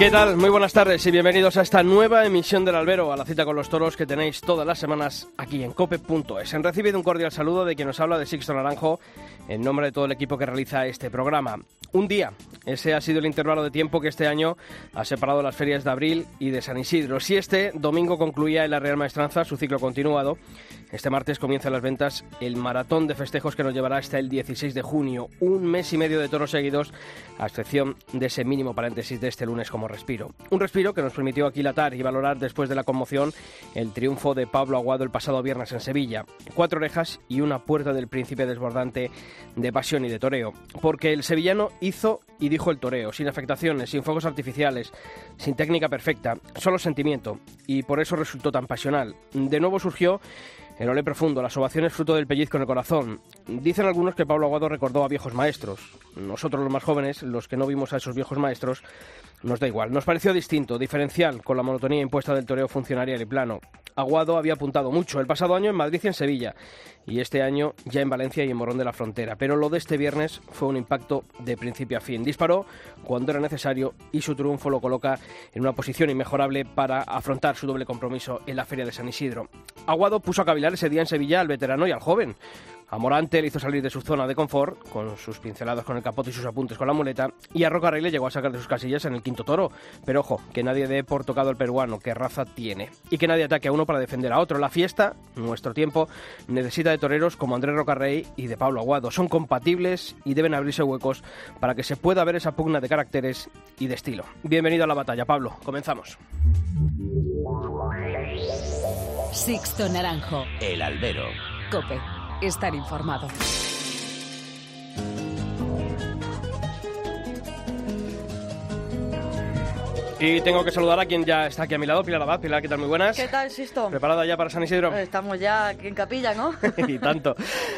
¿Qué tal? Muy buenas tardes y bienvenidos a esta nueva emisión del Albero, a la cita con los toros que tenéis todas las semanas aquí en cope.es. Han recibido un cordial saludo de quien nos habla de Sixto Naranjo en nombre de todo el equipo que realiza este programa. Un día, ese ha sido el intervalo de tiempo que este año ha separado las ferias de abril y de San Isidro. Si este domingo concluía en la Real Maestranza su ciclo continuado, este martes comienzan las ventas el maratón de festejos que nos llevará hasta el 16 de junio. Un mes y medio de toros seguidos, a excepción de ese mínimo paréntesis de este lunes como respiro. Un respiro que nos permitió aquilatar y valorar después de la conmoción el triunfo de Pablo Aguado el pasado viernes en Sevilla. Cuatro orejas y una puerta del príncipe desbordante de pasión y de toreo. Porque el sevillano hizo y dijo el toreo, sin afectaciones, sin fuegos artificiales, sin técnica perfecta, solo sentimiento. Y por eso resultó tan pasional. De nuevo surgió el ole profundo, las ovaciones fruto del pellizco en el corazón. Dicen algunos que Pablo Aguado recordó a viejos maestros. Nosotros los más jóvenes, los que no vimos a esos viejos maestros, nos da igual. Nos pareció distinto, diferencial, con la monotonía impuesta del toreo funcionarial y plano. Aguado había apuntado mucho el pasado año en Madrid y en Sevilla, y este año ya en Valencia y en Morón de la Frontera. Pero lo de este viernes fue un impacto de principio a fin. Disparó cuando era necesario y su triunfo lo coloca en una posición inmejorable para afrontar su doble compromiso en la Feria de San Isidro. Aguado puso a cavilar ese día en Sevilla al veterano y al joven. A Morante le hizo salir de su zona de confort, con sus pinceladas con el capote y sus apuntes con la muleta, y a Roca Rey le llegó a sacar de sus casillas en el quinto toro. Pero ojo, que nadie dé por tocado al peruano, que raza tiene. Y que nadie ataque a uno para defender a otro. La fiesta, nuestro tiempo, necesita de toreros como Andrés Rocarrey y de Pablo Aguado. Son compatibles y deben abrirse huecos para que se pueda ver esa pugna de caracteres y de estilo. Bienvenido a la batalla, Pablo. Comenzamos. Sixto Naranjo. El albero. Cope. Estar informado. Y tengo que saludar a quien ya está aquí a mi lado, Pilar Abad. Pilar, ¿qué tal? Muy buenas. ¿Qué tal, Sisto? ¿Preparada ya para San Isidro? Estamos ya aquí en capilla, ¿no? y tanto.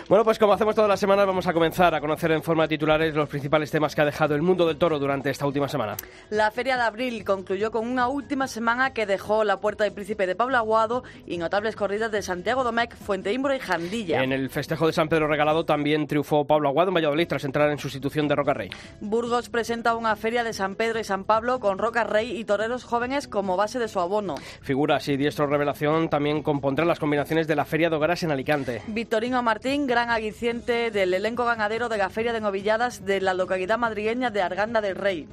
Bueno, pues como hacemos todas las semanas, vamos a comenzar a conocer en forma de titulares los principales temas que ha dejado el mundo del toro durante esta última semana. La Feria de Abril concluyó con una última semana que dejó la Puerta del Príncipe de Pablo Aguado y notables corridas de Santiago Domecq, Fuente Imbro y Jandilla. En el festejo de San Pedro Regalado también triunfó Pablo Aguado en Valladolid tras entrar en sustitución de Roca Rey. Burgos presenta una feria de San Pedro y San Pablo con Roca Rey y toreros jóvenes como base de su abono. Figuras y diestro revelación también compondrán las combinaciones de la Feria de Hogaras en Alicante. Victorino Martín, gran aguiciente del elenco ganadero de la Feria de Novilladas de la localidad madrileña de Arganda del Rey.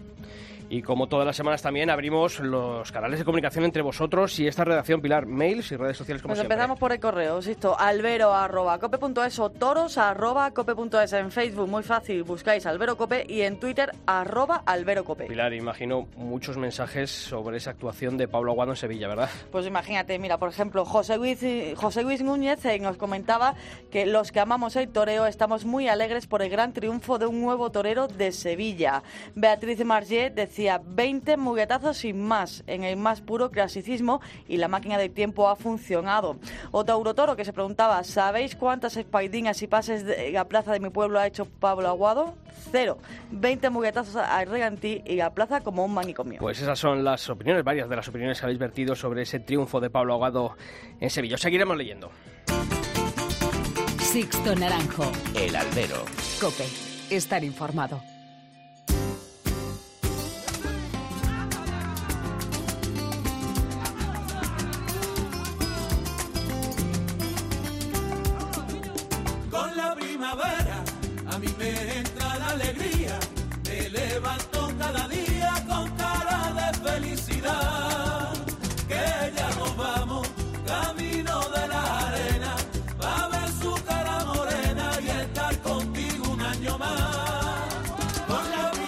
Y como todas las semanas también abrimos los canales de comunicación entre vosotros y esta redacción, Pilar, mails y redes sociales como siempre. empezamos por el correo, insisto, albero arroba cope.es o toros arroba cope.es en Facebook, muy fácil, buscáis albero cope y en Twitter arroba albero cope. Pilar, imagino muchos mensajes sobre esa actuación de Pablo Aguado en Sevilla, ¿verdad? Pues imagínate, mira, por ejemplo, José Luis, José Luis Núñez eh, nos comentaba que los que amamos el toreo estamos muy alegres por el gran triunfo de un nuevo torero de Sevilla. Beatriz Marget decía 20 muguetazos sin más, en el más puro clasicismo y la máquina del tiempo ha funcionado. Otauro Toro que se preguntaba, ¿sabéis cuántas espaidinas y pases de la plaza de mi pueblo ha hecho Pablo Aguado? Cero. 20 muguetazos al regantí y la plaza como un manicomio. Pues esas son las opiniones, varias de las opiniones que habéis vertido sobre ese triunfo de Pablo Aguado en Sevilla. Os seguiremos leyendo. Sixto Naranjo. El albero. Cope. Estar informado.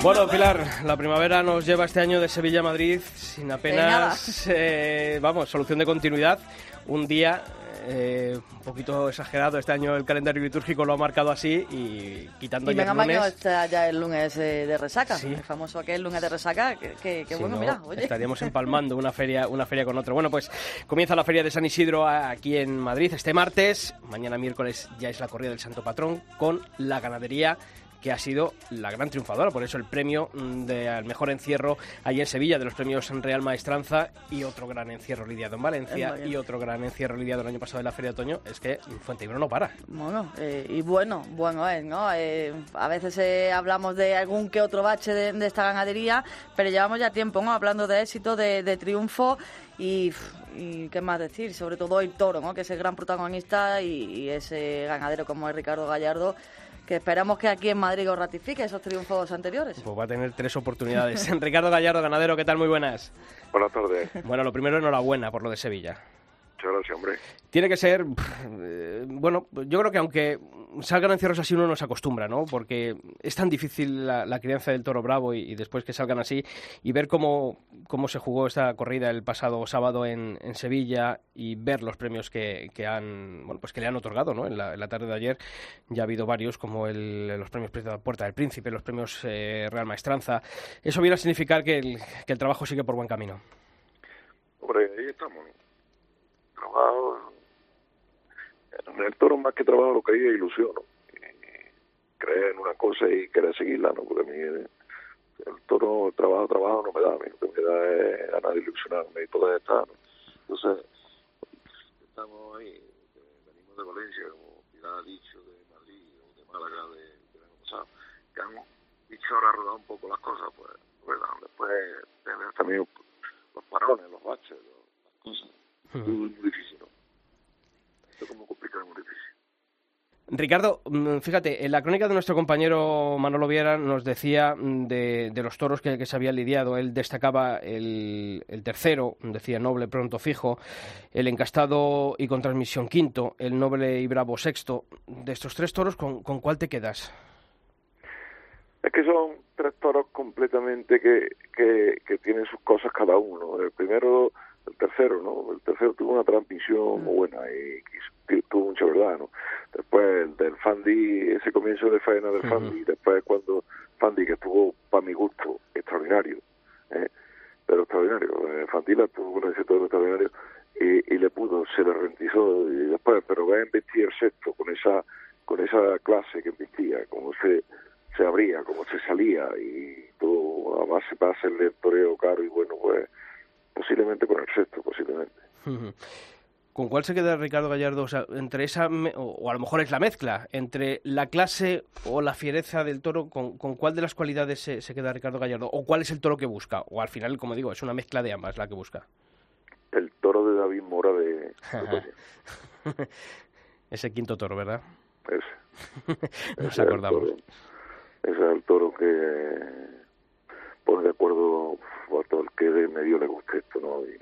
Bueno, Pilar, la primavera nos lleva este año de Sevilla a Madrid sin apenas, eh, vamos, solución de continuidad. Un día eh, un poquito exagerado. Este año el calendario litúrgico lo ha marcado así y quitando Y ya el lunes... está ya el lunes eh, de resaca, Sí. el famoso aquel lunes de resaca, que, que- que Si bueno, no, mira, oye. estaríamos empalmando una feria, una feria con otra. Bueno, pues comienza la feria de San Isidro aquí en Madrid este martes. Mañana miércoles ya es la corrida del Santo Patrón con la ganadería que ha sido la gran triunfadora, por eso el premio mm, de al mejor encierro ahí en Sevilla, de los premios Real Maestranza y otro gran encierro lidiado en Valencia En Valencia. y otro gran encierro lidiado el año pasado en la Feria de Otoño, es que Fuenteibro no para. Bueno, eh, y bueno, bueno es, ¿no? Eh, a veces eh, hablamos de algún que otro bache de, de esta ganadería, pero llevamos ya tiempo, ¿no? Hablando de éxito, de, de triunfo y, y qué más decir, sobre todo el toro, ¿no? Que es el gran protagonista y, y ese ganadero como es Ricardo Gallardo, que esperamos que aquí en Madrid os ratifique esos triunfos anteriores. Pues va a tener tres oportunidades. Ricardo Gallardo, ganadero, ¿qué tal? Muy buenas. Buenas tardes. Bueno, lo primero, enhorabuena por lo de Sevilla. Muchas gracias, hombre. Tiene que ser, eh, bueno, yo creo que aunque salgan encierros así uno no se acostumbra, ¿no? Porque es tan difícil la, la crianza del toro bravo y, y después que salgan así y ver cómo, cómo se jugó esta corrida el pasado sábado en, en Sevilla y ver los premios que, que han, bueno, pues que le han otorgado, ¿no? En la, en la tarde de ayer ya ha habido varios como el, los premios Puerta del Príncipe, los premios eh, Real Maestranza. Eso viene a significar que el, que el trabajo sigue por buen camino. Hombre, ahí estamos. Trabajo. En el toro, más que trabajo, lo que hay es ilusión. ¿no? Creer en una cosa y querer seguirla, ¿no? Porque a mí eh, el el trabajo, trabajo no me da. A mí lo que me da es ganar de ilusionarme y poder estar. Entonces, estamos ahí. eh, Venimos de Valencia, como Pilar ha dicho, de Madrid o de Málaga de, del año pasado, que han dicho ahora rodado un poco las cosas, pues, pues después tener también los parones, los baches, los- las cosas. Muy difícil, ¿no? Es como complicado, muy difícil. Ricardo, mm, fíjate, en la crónica de nuestro compañero Manolo Viera nos decía mm, de, de los toros que, que se habían lidiado. Él destacaba el, el tercero, decía noble pronto fijo, el encastado y con transmisión quinto, el noble y bravo sexto. De estos tres toros, ¿con, con cuál te quedas? Es que son tres toros completamente que, que, que tienen sus cosas cada uno. El primero, el tercero, ¿no? El tercero tuvo una transmisión muy buena y, y tuvo mucha verdad, ¿no? Después el del Fandi, ese comienzo de faena del Fandi, después cuando Fandi, que estuvo, para mi gusto, extraordinario, ¿eh? pero extraordinario. Eh, Fandi la tuvo ese toro extraordinario y, y le pudo, se le rentizó y después, pero va a investir el sexto con esa con esa clase que embestía, como se se abría, como se salía y todo, además va a hacerle el toreo caro y bueno, pues posiblemente con el sexto, posiblemente. ¿Con cuál se queda Ricardo Gallardo? O sea, entre esa, o, a lo mejor es la mezcla, entre la clase o la fiereza del toro, ¿con, con cuál de las cualidades se, se queda Ricardo Gallardo? ¿O cuál es el toro que busca? O al final, como digo, es una mezcla de ambas la que busca. El toro de David Mora de. Ese quinto toro, ¿verdad? Ese. Nos Ese acordamos. Ese es el toro que pone de acuerdo a todo el que de medio le guste esto, ¿no? Y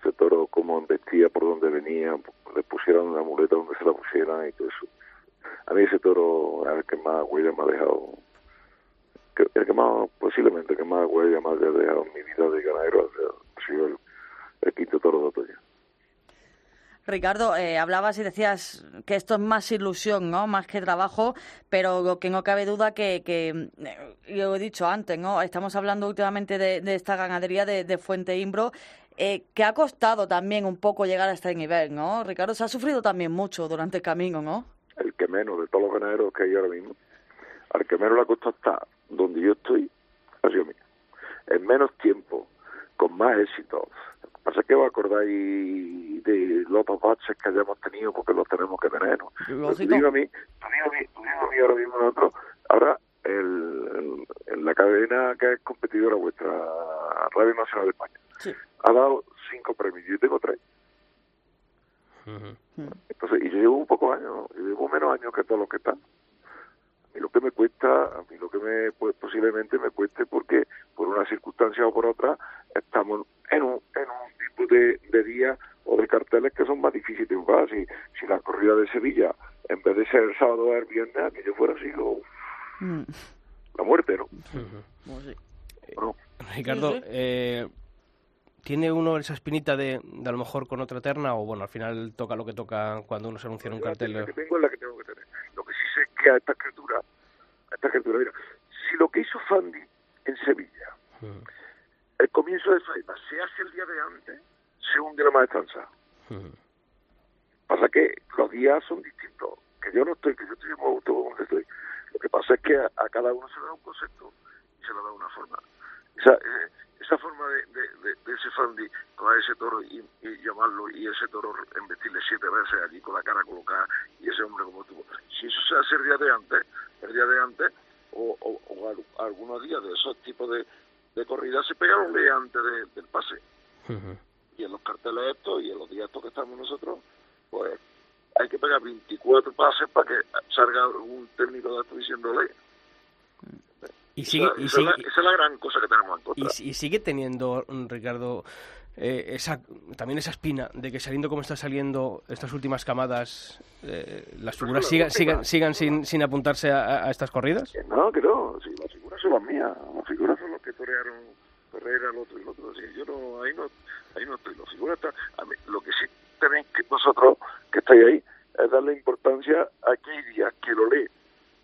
ese toro, como embestía, por donde venía, le pusieron una muleta donde se la pusieran y todo eso. A mí ese toro el que más huella me ha dejado, el que más, posiblemente el que más huella me ha dejado en mi vida de ganadero ha sido el, el quinto toro de otoño. Ricardo, eh, hablabas y decías que esto es más ilusión, ¿no? Más que trabajo, pero que no cabe duda que, que eh, yo he dicho antes, ¿no? Estamos hablando últimamente de, de esta ganadería de, Fuente Imbro, eh, que ha costado también un poco llegar a este nivel, ¿no? Ricardo, se ha sufrido también mucho durante el camino, ¿no? el que menos de todos los ganaderos que hay ahora mismo, al que menos le ha costado estar donde yo estoy, ha sido mío. En menos tiempo, con más éxito. Pasa que os acordáis de los otros baches que hayamos tenido porque los tenemos que tener, ¿no? Tú digo a mí, tú digo a mí, tú digo a mí ahora mismo nosotros, ahora el, la cadena que es competidora vuestra, Radio Nacional de España, Sí. ha dado cinco premios, yo tengo tres. Entonces, y yo llevo un poco años, yo llevo menos años que todos los que están. A mí lo que me cuesta, a mí lo que me pues, posiblemente me cueste porque por una circunstancia o por otra estamos en un, de, de día o de carteles que son más difíciles de jugar. Si, si la corrida de Sevilla, en vez de ser el sábado o el viernes, aquello fuera sido Mm, la muerte, ¿no? pues sí. Bueno, Ricardo, eh, ¿tiene uno esa espinita de, de a lo mejor con otra terna o bueno, al final toca lo que toca cuando uno se anuncia en un La cartel? que tengo es la que tengo que tener. Lo que sí sé es que a esta criatura, a esta criatura, mira, si lo que hizo Fandi en Sevilla, el comienzo de faena, se hace el día de antes, se hunde la maestranza. ujú. Pasa que los días son distintos. Que yo no estoy, que yo estoy muy gusto donde estoy. Lo que pasa es que a, a cada uno se le da un concepto y se le da una forma. Esa, eh, esa forma de, de, de, de ese Fandi coger ese toro y, y llamarlo y ese toro embestirle siete veces allí con la cara colocada y ese hombre como tú. Si eso se hace el día de antes, el día de antes, o, o, o al- algunos días de esos tipos de, corridas se pegan un día antes de- del pase. Y en los carteles estos y en los días estos que estamos nosotros, pues hay que pegar 24 pases para que salga un técnico de esto diciéndole. Y sigue, esa, y esa es la, sigue, esa es la gran cosa que tenemos en y, contra. y sigue teniendo, Ricardo, eh, esa, también esa espina de que saliendo como está saliendo estas últimas camadas, eh, las figuras la sigan, sigan, sigan sin, sin apuntarse a, a estas corridas. Que no, que no, si las figuras son las mías, las figuras son los que torearon Ferreira, el otro y el otro. Así, yo no, ahí no, ahí no estoy. Figuras están, a mí, lo que sí tenéis que vosotros que estáis ahí es darle importancia a que hay días que lo lee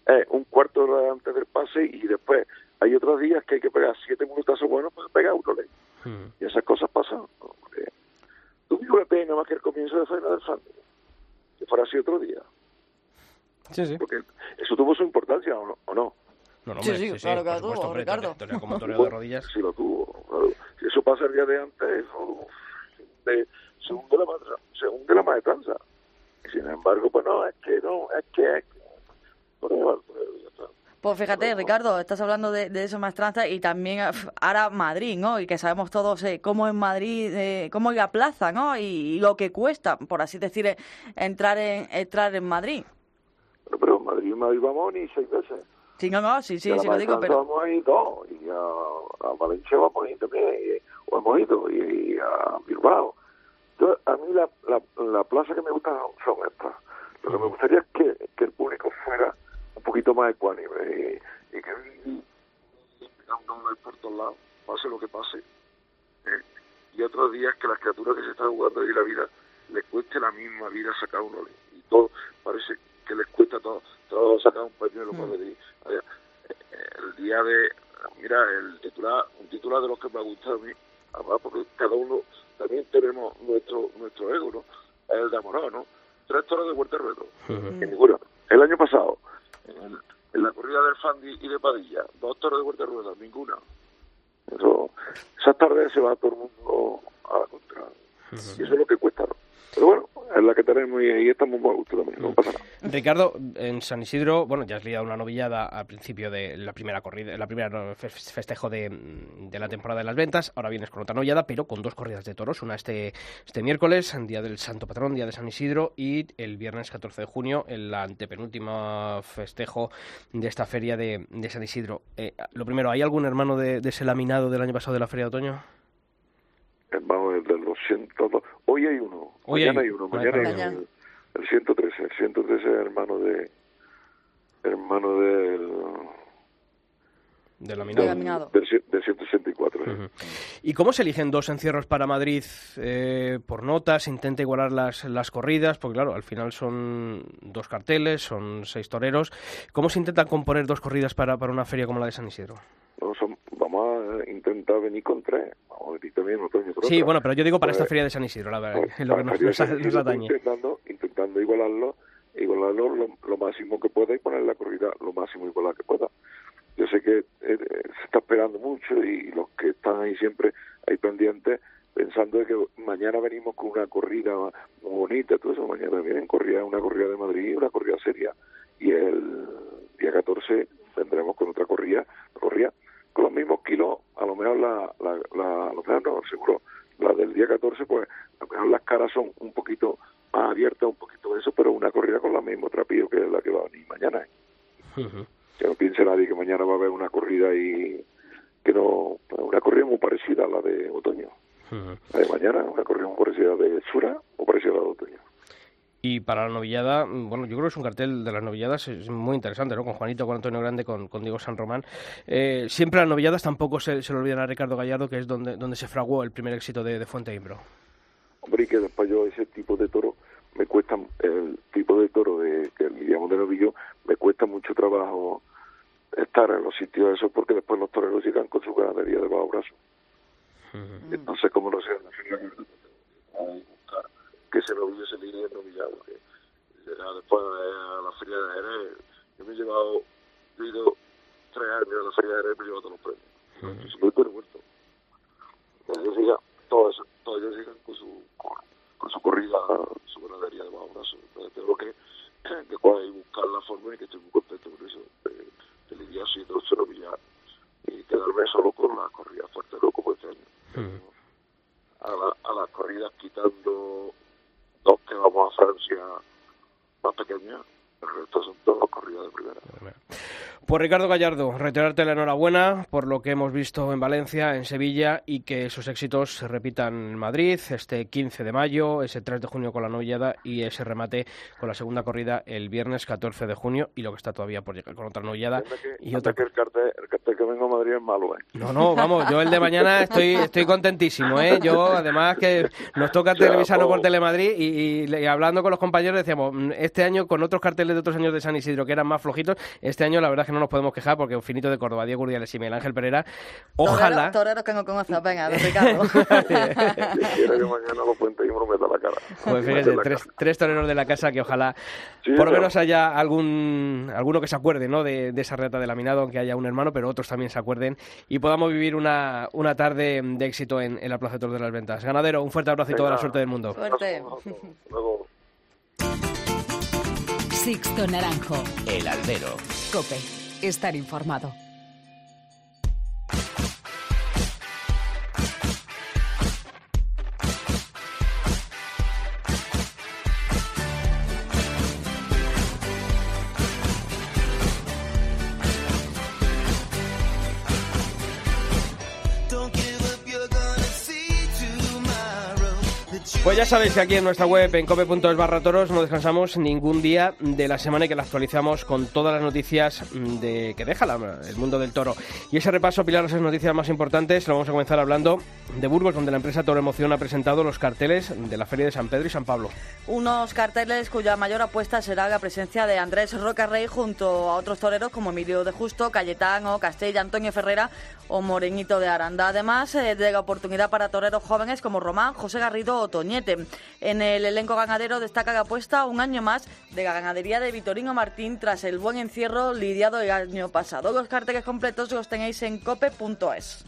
eh, un cuarto de hora antes del pase y después hay otros días que hay que pegar siete minutazos buenos para pegar uno ley. Ujú. Y esas cosas pasan. ¿no? Porque tú figúrate nada más que el comienzo de faena del fan, que fuera así otro día. Sí, sí. Porque eso tuvo su importancia, ¿o no? ¿O no? No, no, Sí, sí, claro que por lo tuvo, hombre, Ricardo. toreo- como toreo de rodillas. Sí lo tuvo. claro. Si eso pasa el día de antes, eso, de- se hunde la, maestra- se hunde la maestranza. Sin embargo, pues no, es que no, es que es está. Pues fíjate, Ricardo, estás hablando de, de eso maestranza y también eh, ahora Madrid, ¿no? Y que sabemos todos eh, cómo es Madrid, eh, cómo es la plaza, ¿no? Y, y lo que cuesta, por así decir, entrar en entrar en Madrid. Pero, pero en Madrid, en Madrid vamos ni seis veces. Sí, no, no, sí, sí, sí lo digo, pero... Ir dos, y a, a Valencia a ir también, y- o hemos ido, y, y a Bilbao. Yo, a mí la, la, la plaza que me gusta son estas. Lo que me gustaría es que, que el público fuera un poquito más ecuánime y, y que y, pegándole por todos lados, pase lo que pase. ¿eh? Y otros días que las criaturas que se están jugando ahí la vida les cueste la misma vida sacar uno y todo parece que les cuesta todo, todo sacar un pañuelo para venir allá. Eh, el día de mira el titular un titular de los que me gusta a mí además porque cada uno también tenemos nuestro nuestro ego no el de Amorado no tres toros de Ujú. que ninguno. El año pasado en, el- en la corrida del Fandi y de Padilla dos toros de Huerta Ruedo ninguna eso esas tardes se va todo el mundo a la contra y eso es lo que cuesta ¿no? Pero bueno es la que tenemos y ahí estamos muy a gusto también Ricardo, en San Isidro, bueno, ya has liado una novillada al principio de la primera corrida, la primera festejo de, de la temporada de las ventas. Ahora vienes con otra novillada, pero con dos corridas de toros. Una este, este miércoles, día del Santo Patrón, día de San Isidro, y el viernes 14 de junio, el antepenúltimo festejo de esta feria de, de San Isidro. Eh, lo primero, ¿hay algún hermano de, de ese laminado del año pasado de la feria de otoño? Vamos desde los 102 hoy hay uno Hoy mañana hay- hay uno mañana hay mañana. uno el 113 el 113 es hermano de hermano del Del Del laminado. del, cien- del 164 ¿eh? Ujú. ¿Y cómo se eligen dos encierros para Madrid eh, por notas? ¿Se intenta igualar las, las corridas? Porque claro, al final son dos carteles, son seis toreros. ¿Cómo se intentan componer dos corridas para, para una feria como la de San Isidro? No, son- vamos a intentar venir con tres vamos a venir también Sí, bueno, pero yo digo para esta Pues, feria de San Isidro, la verdad, pues, es lo que nos, nos, atañe. intentando intentando igualarlo igualarlo lo, lo máximo que pueda y poner la corrida lo máximo igual que pueda. Yo sé que eh, eh, se está esperando mucho y los que están ahí siempre ahí pendientes pensando de que mañana venimos con una corrida muy bonita todo eso mañana vienen corrida una corrida de Madrid una corrida seria. Y el día 14 vendremos con otra corrida corrida con los mismos kilos a lo mejor la, la, la a lo mejor no seguro la del día 14 pues a lo mejor las caras son un poquito más abiertas un poquito de eso pero una corrida con la mismo trapillo que es la que va a venir mañana. Ujú. que no piense nadie que mañana va a haber una corrida y que no una corrida muy parecida a la de otoño la de mañana una corrida muy parecida de Sura o parecida a la de otoño Y para la novillada, mm, bueno, yo creo que es un cartel de las novilladas es muy interesante, ¿no? Con Juanito, con Antonio Grande, con, con Diego San Román. Eh, siempre las novilladas tampoco se, se le olvidan a Ricardo Gallardo, que es donde, donde se fraguó el primer éxito de, de Fuente Imbro. Hombre, y que después yo ese tipo de toro me cuesta, el tipo de toro de, que lidiamos de novillo, me cuesta mucho trabajo estar en los sitios esos porque después los toreros llegan con su ganadería de bajo brazo. Entonces, como no sé, en la feria a buscar que ese se lidie en novillado. Que llega después a la feria de Jerez, yo me he llevado, he ido tres años a la feria de Jerez y me he llevado todos los premios. Uh -huh. me muerto. Ellos llegan, todos, todos ellos llegan con su, con, con su corrida, su ganadería de bajo brazo. Entonces, tengo que, que coger y buscar la forma y que estoy muy contento con eso. De, de lidiar así, de los novillar y quedarme solo con la corrida fuerte loco por este año. A, la, a las corridas quitando dos que vamos a Francia más pequeñas, el resto son todas corridas de primera. Pues Ricardo Gallardo, reiterarte la enhorabuena por lo que hemos visto en Valencia, en Sevilla y que esos éxitos se repitan en Madrid este 15 de mayo, ese 3 de junio con la novillada y ese remate con la segunda corrida el viernes 14 de junio y lo que está todavía por llegar con otra novillada y otra que el cartel, el cartel que vengo a Madrid es malo, ¿eh? No, no, vamos, yo el de mañana estoy estoy contentísimo, ¿eh? Yo además que nos toca televisarlo por Telemadrid y, y, y hablando con los compañeros decíamos, este año con otros carteles de otros años de San Isidro que eran más flojitos, este año la verdad es que no nos podemos quejar porque un finito de Córdoba, Diego Urdiales y Miguel Ángel Pereira, ojalá... Toreros que no conozco, venga, Ricardo. Quiero que mañana lo puente y me lo meta la cara. Pues fíjate, tres, tres, toreros de la casa que ojalá sí, por lo menos haya algún alguno que se acuerde ¿no? de, de esa reta de laminado, aunque haya un hermano, pero otros también se acuerden y podamos vivir una, una tarde de éxito en, en la Plaza de Toros de las Ventas. Ganadero, un fuerte abrazo y toda la suerte del mundo. Suerte. Luego. Sixto Naranjo. El albero. Cope. Estar informado. Pues ya sabéis que aquí en nuestra web, en cope.es barra toros, no descansamos ningún día de la semana y que la actualizamos con todas las noticias de que deja el mundo del toro. Y ese repaso, Pilar, esas noticias más importantes, lo vamos a comenzar hablando de Burgos, donde la empresa Toro Emoción ha presentado los carteles de la Feria de San Pedro y San Pablo. Unos carteles cuya mayor apuesta será la presencia de Andrés Rocarrey junto a otros toreros como Emilio de Justo, Cayetano, Castella, Antonio Ferrera o Moreñito de Aranda. Además, eh, de la oportunidad para toreros jóvenes como Román, José Garrido o En el elenco ganadero destaca la apuesta un año más de la ganadería de Vitorino Martín tras el buen encierro lidiado el año pasado. Los carteles completos los tenéis en cope.es.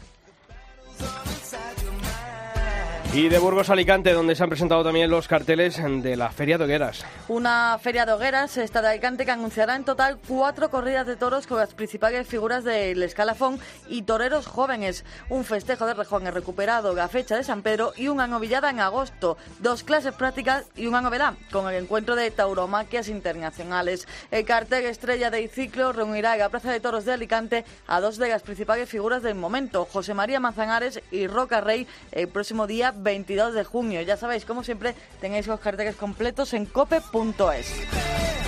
Y de Burgos Alicante, donde se han presentado también los carteles de la Feria de Hogueras. Una Feria de Hogueras, esta de Alicante, que anunciará en total cuatro corridas de toros con las principales figuras del escalafón y toreros jóvenes. Un festejo de rejones recuperado, la fecha de San Pedro y una novillada en agosto. Dos clases prácticas y una novedad, con el encuentro de tauromaquias internacionales. El cartel estrella del ciclo reunirá en la Plaza de Toros de Alicante a dos de las principales figuras del momento, José María Manzanares y Roca Rey, el próximo día 22 de junio. Ya sabéis, como siempre, tenéis los carteles completos en cope.es.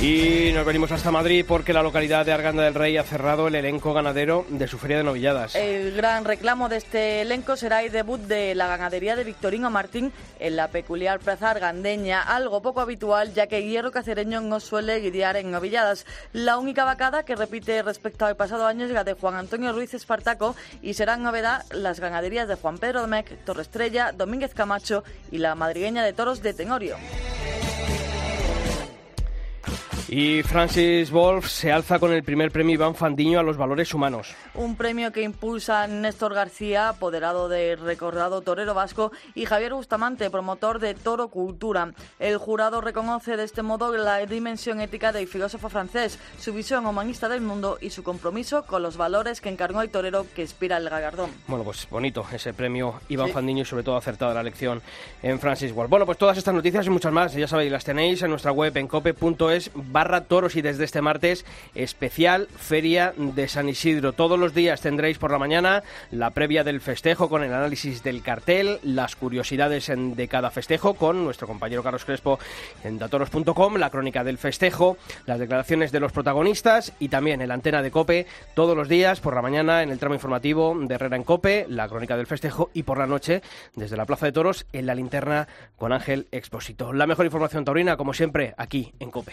Y nos venimos hasta Madrid porque la localidad de Arganda del Rey ha cerrado el elenco ganadero de su feria de novilladas. El gran reclamo de este elenco será el debut de la ganadería de Victorino Martín en la peculiar plaza argandeña, algo poco habitual ya que Hierro Cacereño no suele lidiar en novilladas. La única vacada que repite respecto al pasado año es la de Juan Antonio Ruiz Espartaco y serán novedad las ganaderías de Juan Pedro Domecq, Torrestrella, Domínguez Camacho y la madrigueña de toros de Tenorio. Y Francis Wolf se alza con el primer premio Iván Fandiño a los valores humanos. Un premio que impulsa Néstor García, apoderado del recordado torero vasco, y Javier Bustamante, promotor de Toro Cultura. El jurado reconoce de este modo la dimensión ética del filósofo francés, su visión humanista del mundo y su compromiso con los valores que encarnó el torero que inspira el galardón. Bueno, pues bonito ese premio Iván sí. Fandiño y sobre todo acertada la elección en Francis Wolf. Bueno, pues todas estas noticias y muchas más, ya sabéis, las tenéis en nuestra web en cope.es barra toros y desde este martes especial Feria de San Isidro. Todos los días tendréis por la mañana la previa del festejo con el análisis del cartel, las curiosidades de cada festejo con nuestro compañero Carlos Crespo en datoros.com, la crónica del festejo, las declaraciones de los protagonistas y también en la antena de Cope todos los días por la mañana en el tramo informativo de Herrera en Cope, la crónica del festejo y por la noche desde la Plaza de Toros en la linterna con Ángel Expósito. La mejor información taurina, como siempre, aquí en Cope.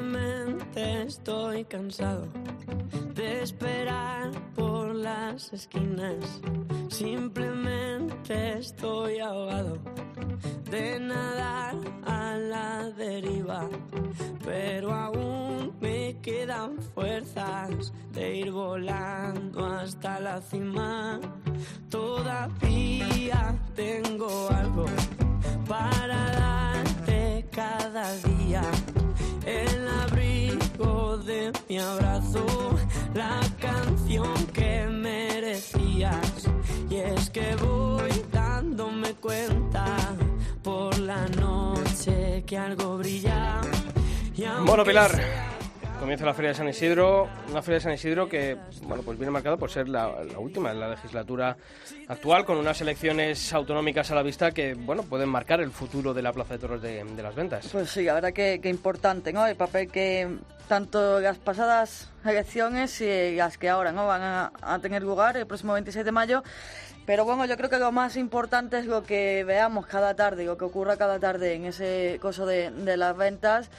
Estoy cansado de esperar por las esquinas. Simplemente estoy ahogado de nadar a la deriva. Pero aún me quedan fuerzas de ir volando hasta la cima. Todavía tengo algo para darte cada día. El de mi abrazo, la canción que merecías. Y es que voy dándome cuenta por la noche que algo brilla. Y Bueno, Pilar. Comienza la Feria de San Isidro, una Feria de San Isidro que, bueno, pues viene marcada por ser la, última en la legislatura actual, con unas elecciones autonómicas a la vista que, bueno, pueden marcar el futuro de la Plaza de Toros de, las Ventas. Pues sí, la verdad que importante, ¿no? El papel que tanto las pasadas elecciones y las que ahora, ¿no? Van a, a tener lugar el próximo 26 de mayo. Pero bueno, yo creo que lo más importante es lo que veamos cada tarde, lo que ocurra cada tarde en ese coso de, de las ventas,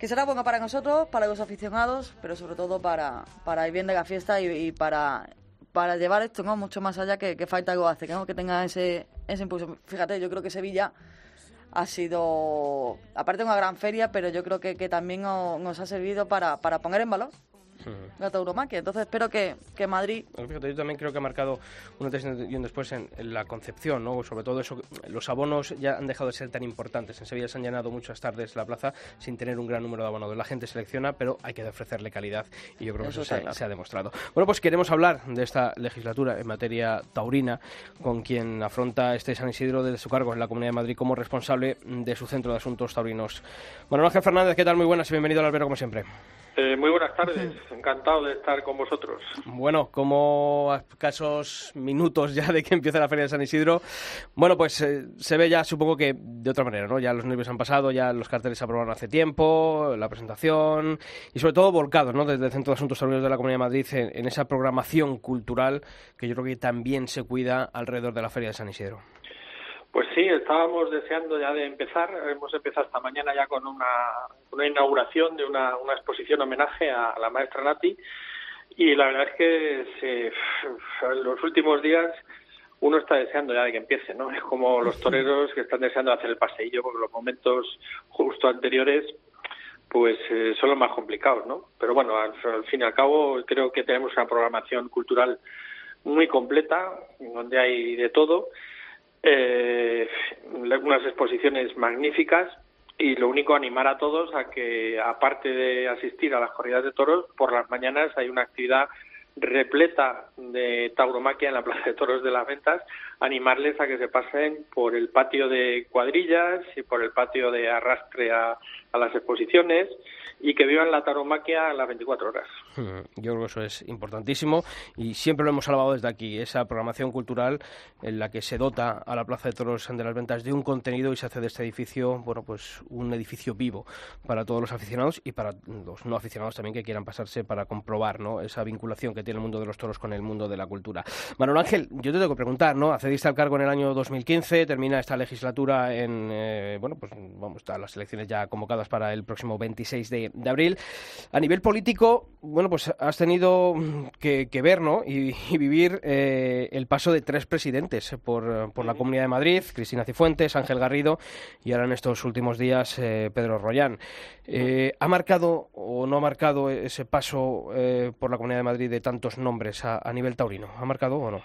que será bueno para nosotros, para los aficionados, pero sobre todo para, para el bien de la fiesta y, para, para llevar esto ¿no? mucho más allá que, que falta algo hace, ¿no? que tenga ese, ese impulso. Fíjate, yo creo que Sevilla ha sido, aparte de una gran feria, pero yo creo que, que también no- nos ha servido para, para poner en valor la tauromaquia. Entonces espero que, que Madrid Bueno, Fíjate, yo también creo que ha marcado un antes y un después en, en la concepción, ¿no? Sobre todo eso, los abonos ya han dejado de ser tan importantes. En Sevilla se han llenado muchas tardes la plaza sin tener un gran número de abonados. La gente selecciona, pero hay que ofrecerle calidad y yo creo que Eso se, claro. se ha demostrado. Bueno, pues queremos hablar de esta legislatura en materia taurina con quien afronta este San Isidro de su cargo en la Comunidad de Madrid como responsable de su centro de asuntos taurinos. Bueno, Ángel Fernández, ¿qué tal? Muy buenas y bienvenido al albero como siempre. Eh, muy buenas tardes, encantado de estar con vosotros. Bueno, como a escasos minutos ya de que empiece la Feria de San Isidro, bueno, pues eh, se ve ya, supongo que de otra manera, ¿no? Ya los nervios han pasado, ya los carteles se aprobaron hace tiempo, la presentación y sobre todo volcados, ¿no? Desde el Centro de Asuntos Taurinos de la Comunidad de Madrid en, en esa programación cultural que yo creo que también se cuida alrededor de la Feria de San Isidro. Pues sí, estábamos deseando ya de empezar. Hemos empezado esta mañana ya con una, una inauguración de una, una exposición homenaje a, la maestra Nati. Y la verdad es que se, en los últimos días uno está deseando ya de que empiece, ¿no? Es como los toreros que están deseando hacer el paseillo porque los momentos justo anteriores pues eh, son los más complicados, ¿no? Pero bueno, al, al fin y al cabo creo que tenemos una programación cultural muy completa, donde hay de todo, eh, unas exposiciones magníficas y lo único animar a todos a que aparte de asistir a las corridas de toros, por las mañanas hay una actividad repleta de tauromaquia en la Plaza de Toros de las Ventas, animarles a que se pasen por el patio de cuadrillas y por el patio de arrastre a, a las exposiciones y que vivan la tauromaquia a las 24 horas. Mm, Yo creo que eso es importantísimo y siempre lo hemos alabado desde aquí, esa programación cultural en la que se dota a la Plaza de Toros de las Ventas de un contenido y se hace de este edificio, bueno, pues un edificio vivo para todos los aficionados y para los no aficionados también que quieran pasarse para comprobar, ¿no? Esa vinculación que tiene el mundo de los toros con el mundo de la cultura. Manuel Ángel, yo te tengo que preguntar, ¿no? Accediste al cargo en el año 2015, termina esta legislatura en, eh, bueno, pues vamos, están las elecciones ya convocadas para el próximo 26 de, de abril. A nivel político, bueno, pues has tenido que, que ver, ¿no? Y, y vivir eh, el paso de tres presidentes por, por la Comunidad de Madrid, Cristina Cifuentes, Ángel Garrido y ahora en estos últimos días eh, Pedro Rollán. Eh, ¿Ha marcado o no ha marcado ese paso por la Comunidad de Madrid de tantos nombres a, a nivel taurino? ¿Ha marcado o no?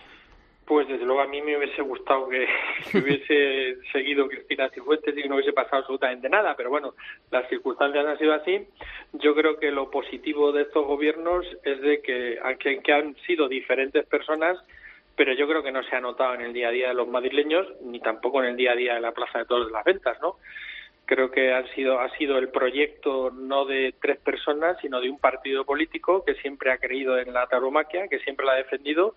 Pues desde luego a mí me hubiese gustado que, que hubiese seguido Cristina Cifuentes y que no hubiese pasado absolutamente nada, pero bueno, las circunstancias han sido así. Yo creo que lo positivo de estos gobiernos es de que, aunque que han sido diferentes personas, pero yo creo que no se ha notado en el día a día de los madrileños, ni tampoco en el día a día de la Plaza de Toros de las Ventas, ¿no? Creo que han sido, ha sido el proyecto no de tres personas, sino de un partido político que siempre ha creído en la tauromaquia, que siempre la ha defendido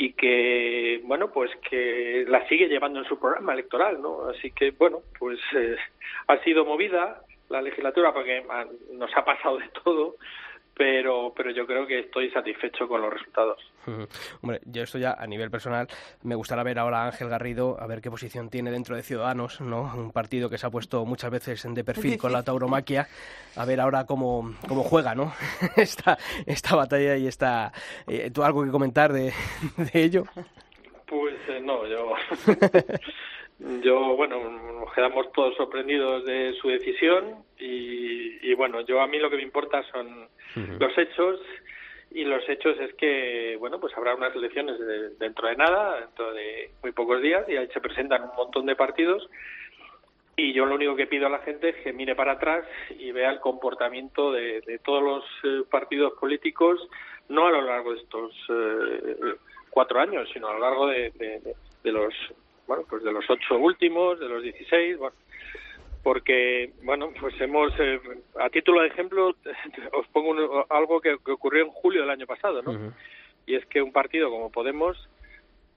y que, bueno, pues que la sigue llevando en su programa electoral, ¿no? Así que, bueno, pues eh, ha sido movida la legislatura porque nos ha pasado de todo, pero, pero yo creo que estoy satisfecho con los resultados. Hombre, yo esto ya a nivel personal, me gustaría ver ahora a Ángel Garrido, a ver qué posición tiene dentro de Ciudadanos, ¿no? Un partido que se ha puesto muchas veces de perfil con la tauromaquia, a ver ahora cómo, cómo juega, ¿no? esta, esta batalla y esta... Eh, ¿Tú algo que comentar de, de ello? Pues eh, no, yo... yo, bueno, nos quedamos todos sorprendidos de su decisión y, y bueno, yo a mí lo que me importa son los hechos y los hechos es que bueno pues habrá unas elecciones dentro de nada dentro de muy pocos días y ahí se presentan un montón de partidos y yo lo único que pido a la gente es que mire para atrás y vea el comportamiento de, todos los eh, partidos políticos no a lo largo de estos eh, cuatro años sino a lo largo de, de, los bueno pues de los ocho últimos de los dieciséis bueno porque, bueno, pues hemos, eh, a título de ejemplo, os pongo algo que, ocurrió en julio del año pasado, ¿no? Y es que un partido como Podemos,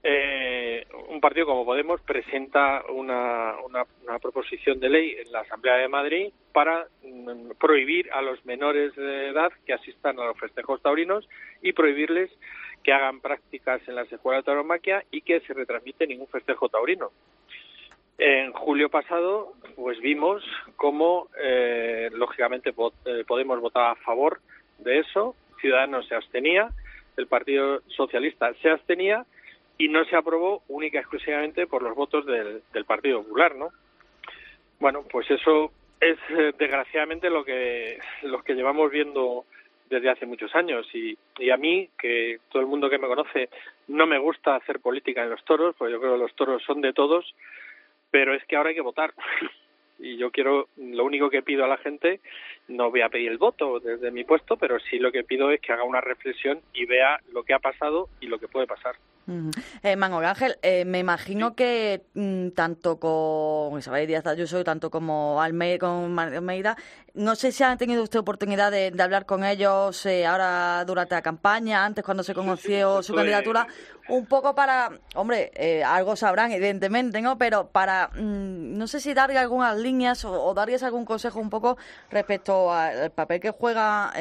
eh, un partido como Podemos presenta una, una, proposición de ley en la Asamblea de Madrid para mm, prohibir a los menores de edad que asistan a los festejos taurinos y prohibirles que hagan prácticas en las escuelas de tauromaquia y que se retransmite ningún festejo taurino. En julio pasado, pues vimos cómo, eh, lógicamente, eh, Podemos votar a favor de eso, Ciudadanos se abstenía, el Partido Socialista se abstenía y no se aprobó única y exclusivamente por los votos del, Partido Popular, ¿no? Bueno, pues eso es eh, desgraciadamente lo que lo que llevamos viendo desde hace muchos años y, y a mí que todo el mundo que me conoce no me gusta hacer política en los toros, pues yo creo que los toros son de todos pero es que ahora hay que votar. y yo quiero, lo único que pido a la gente, no voy a pedir el voto desde mi puesto, pero sí lo que pido es que haga una reflexión y vea lo que ha pasado y lo que puede pasar. Eh, Ángel, eh, me imagino que mm, tanto con Isabel Díaz Ayuso tanto como Almeida, con Almeida, no sé si han tenido usted oportunidad de, hablar con ellos eh, ahora durante la campaña, antes cuando se conoció su candidatura, un poco para, hombre, eh, algo sabrán evidentemente, ¿no? Pero para, mm, no sé si darle algunas líneas o, darles algún consejo un poco respecto al papel que juega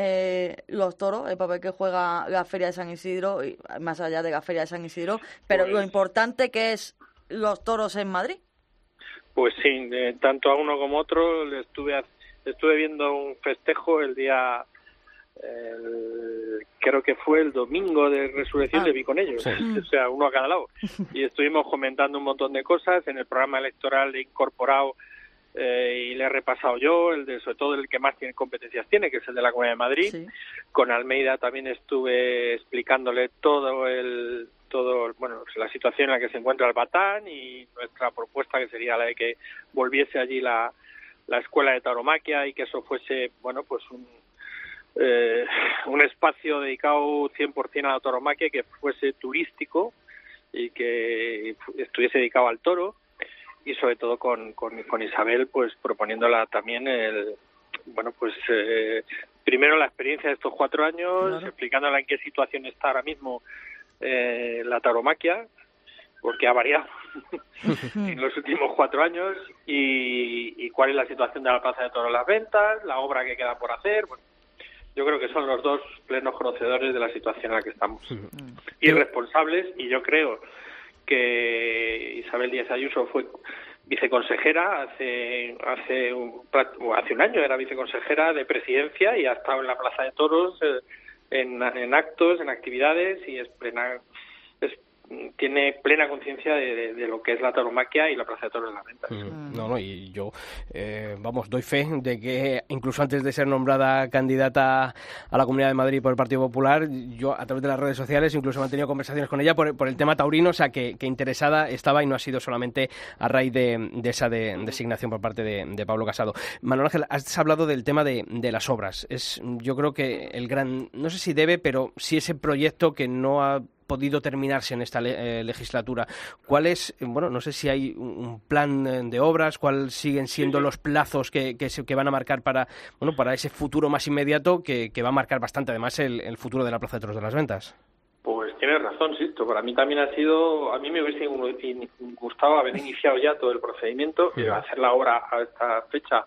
los toros, el papel que juega la Feria de San Isidro, y más allá de la Feria de San Isidro pero lo pues importante que es los toros en Madrid. Pues sí, tanto a uno como a otro estuve estuve viendo un festejo el día creo que fue el domingo de resurrección de vi con ellos, o sea, uno a cada lado. Y estuvimos comentando un montón de cosas en el programa electoral he incorporado eh, y le he repasado yo, el de, sobre todo el que más tiene competencias tiene, que es el de la Comunidad de Madrid. Con Almeida también estuve explicándole todo el todo bueno la situación en la que se encuentra el Batán y nuestra propuesta que sería la de que volviese allí la, la escuela de tauromaquia y que eso fuese bueno pues un eh, un espacio dedicado 100% a la tauromaquia que fuese turístico y que estuviese dedicado al toro y sobre todo con, con, Isabel pues proponiéndola también el bueno pues eh, primero la experiencia de estos cuatro años explicándola en qué situación está ahora mismo eh, la taromaquia, porque ha variado en los últimos cuatro años, y, cuál es la situación de la Plaza de Toros las Ventas, la obra que queda por hacer. Bueno, yo creo que son los dos plenos conocedores de la situación en la que estamos. Y responsables, y yo creo que Isabel Díaz Ayuso fue viceconsejera hace hace un, hace un año era viceconsejera de presidencia y ha estado en la Plaza de Toros eh, en, actos, en actividades y es, plena, tiene plena conciencia de, lo que es la tauromaquia y la Plaza de Toros de las Ventas. Mm, no, no, y yo, eh, vamos, doy fe de que incluso antes de ser nombrada candidata a la Comunidad de Madrid por el Partido Popular, yo a través de las redes sociales incluso he mantenido conversaciones con ella por, el tema taurino, o sea, que, interesada estaba y no ha sido solamente a raíz de, de esa de, designación por parte de, Pablo Casado. Manuel Ángel, has hablado del tema de, de las obras. Es, yo creo que el gran, no sé si debe, pero sí ese proyecto que no ha podido terminarse en esta eh, legislatura. ¿Cuál es, bueno, no sé si hay un plan de obras, cuáles siguen siendo los plazos que, que, se, que, van a marcar para, bueno, para ese futuro más inmediato que, que va a marcar bastante además el, el, futuro de la Plaza de Toros de las Ventas? Pues tienes razón, Sisto. Para mí también ha sido, a mí me hubiese gustado haber iniciado ya todo el procedimiento, y hacer la obra a esta fecha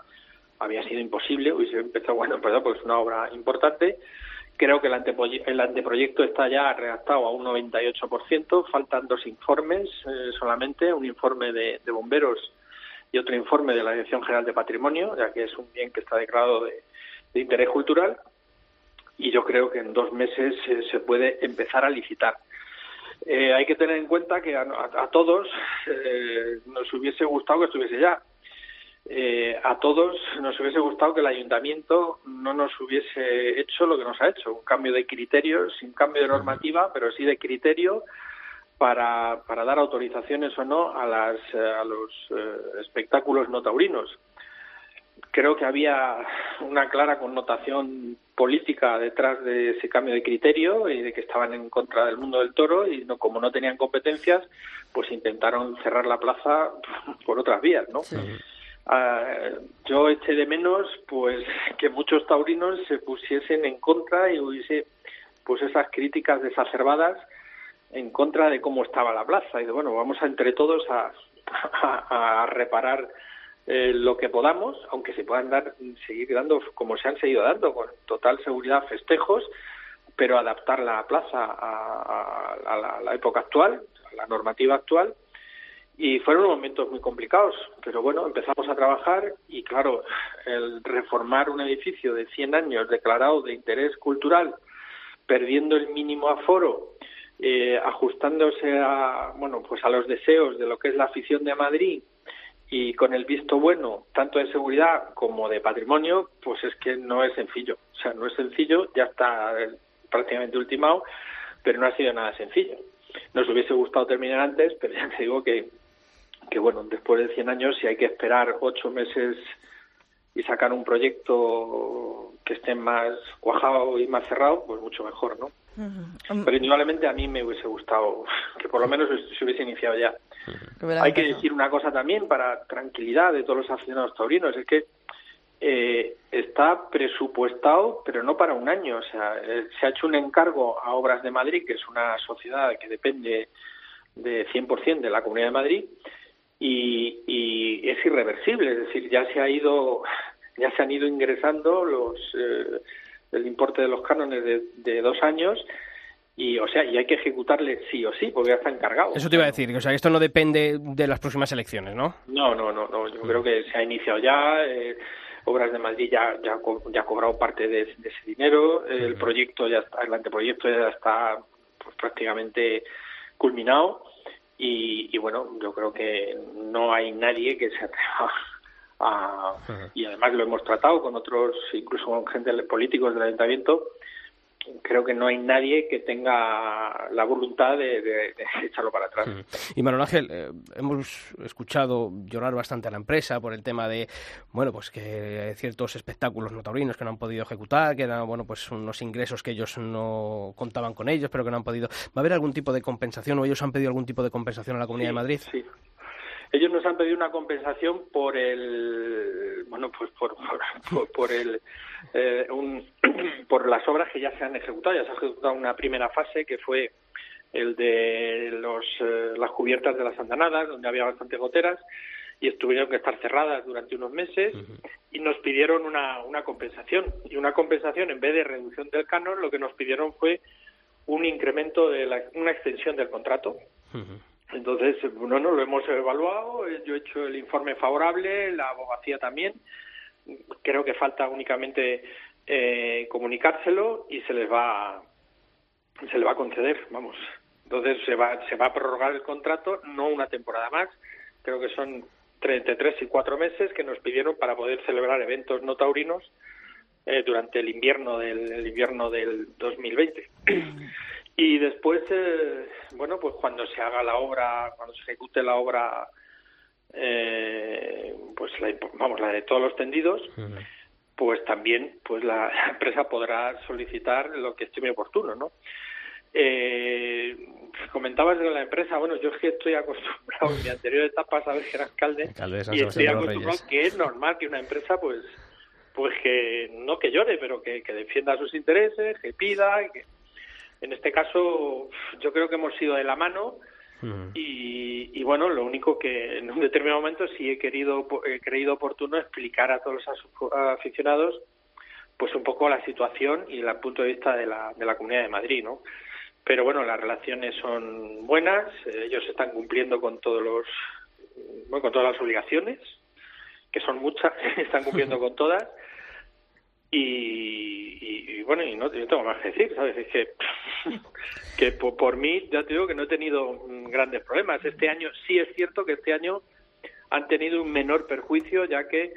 había sido imposible, hubiese empezado, bueno, pues, pues una obra importante Creo que el, el, anteproyecto está ya redactado a un 98%, faltan dos informes eh, solamente, un informe de, bomberos y otro informe de la Dirección General de Patrimonio, ya que es un bien que está declarado de, interés cultural, y yo creo que en dos meses eh, se puede empezar a licitar. Eh, hay que tener en cuenta que a, a, a todos nos hubiese gustado que estuviese ya, eh, a todos nos hubiese gustado que el ayuntamiento no nos hubiese hecho lo que nos ha hecho, un cambio de criterios, sin cambio de normativa, pero sí de criterio para, para dar autorizaciones o no a, las, a los eh, espectáculos no taurinos. Creo que había una clara connotación política detrás de ese cambio de criterio y de que estaban en contra del mundo del toro y no, como no tenían competencias, pues intentaron cerrar la plaza por otras vías, ¿no? Uh, yo eché de menos pues que muchos taurinos se pusiesen en contra y hubiese pues esas críticas desacerbadas en contra de cómo estaba la plaza. Y de bueno vamos a entre todos a, reparar eh, lo que podamos aunque se puedan dar seguir dando como se han seguido dando con total seguridad festejos pero adaptar la plaza a, a la, la época actual a la normativa actual y fueron momentos muy complicados, pero bueno, empezamos a trabajar y claro, el reformar un edificio de 100 años declarado de interés cultural, perdiendo el mínimo aforo, eh, ajustándose a, bueno, pues a los deseos de lo que es la afición de Madrid y con el visto bueno, tanto de seguridad como de patrimonio, pues es que no es sencillo. O sea, no es sencillo, ya está prácticamente ultimado, pero no ha sido nada sencillo. Nos hubiese gustado terminar antes, pero ya te digo que que bueno, después de 100 años, si hay que esperar ocho meses y sacar un proyecto que esté más cuajado y más cerrado, pues mucho mejor, ¿no? Uh -huh. Pero indudablemente a mí me hubiese gustado que por lo menos se hubiese iniciado ya. Uh -huh. Hay que decir una cosa también para tranquilidad de todos los aficionados taurinos, es que eh, está presupuestado, pero no para un año. O sea, eh, se ha hecho un encargo a Obras de Madrid, que es una sociedad que depende de 100% de la Comunidad de Madrid, y, y, es irreversible, es decir, ya se ha ido, ya se han ido ingresando los eh, el importe de los cánones de, de, dos años y o sea y hay que ejecutarle sí o sí porque ya está encargado. Eso te iba a decir, o sea, esto no depende de las próximas elecciones, ¿no? No, no, no, no. yo creo que se ha iniciado ya. Eh, Obras de Madrid ya, ya, ya ha cobrado parte de, de ese dinero, el proyecto ya está, el anteproyecto ya está pues, prácticamente culminado y, y, bueno, yo creo que no hay nadie que se atreva a, y además lo hemos tratado con otros, incluso con gente políticos del ayuntamiento, creo que no hay nadie que tenga la voluntad de, de, de echarlo para atrás. Y Manuel Ángel, eh, hemos escuchado llorar bastante a la empresa por el tema de, bueno, pues que ciertos espectáculos no taurinos que no han podido ejecutar, que eran, bueno, pues unos ingresos que ellos no contaban con ellos, pero que no han podido. ¿Va a haber algún tipo de compensación o ellos han pedido algún tipo de compensación a la Comunidad sí, de Madrid? Sí. Ellos nos han pedido una compensación por el, bueno, pues por, por, por el, eh, un, por las obras que ya se han ejecutado. Ya se ha ejecutado una primera fase que fue el de los, eh, las cubiertas de las andanadas, donde había bastantes goteras y estuvieron que estar cerradas durante unos meses uh -huh. y nos pidieron una, una compensación. Y una compensación, en vez de reducción del canon, lo que nos pidieron fue un incremento de la, una extensión del contrato. Uh -huh. Entonces, bueno, no lo hemos evaluado, yo he hecho el informe favorable, la abogacía también. Creo que falta únicamente eh, comunicárselo y se les va se les va a conceder, vamos. Entonces se va, se va a prorrogar el contrato, no una temporada más, creo que son entre tres y cuatro meses que nos pidieron para poder celebrar eventos no taurinos eh, durante el invierno del el invierno del 2020. Y después, eh, bueno, pues cuando se haga la obra, cuando se ejecute la obra, eh, pues la, vamos, la de todos los tendidos, pues también pues la empresa podrá solicitar lo que estime oportuno, ¿no? Eh, comentabas de la empresa, bueno, yo es que estoy acostumbrado en mi anterior etapa a saber que era alcalde, y estoy acostumbrado que es normal que una empresa pues pues que no que llore, pero que, que defienda sus intereses, que pida, que en este caso yo creo que hemos ido de la mano y, y, bueno, lo único que en un determinado momento sí he querido he creído oportuno explicar a todos los aficionados pues un poco la situación y el punto de vista de la, de la Comunidad de Madrid, ¿no? pero bueno, las relaciones son buenas, ellos están cumpliendo con todos los bueno, con todas las obligaciones, que son muchas, están cumpliendo con todas. Y, bueno, y no, tengo más que decir, ¿sabes? Es que, que por, por, mí, ya te digo que no he tenido grandes problemas. Este año, sí es cierto que este año han tenido un menor perjuicio, ya que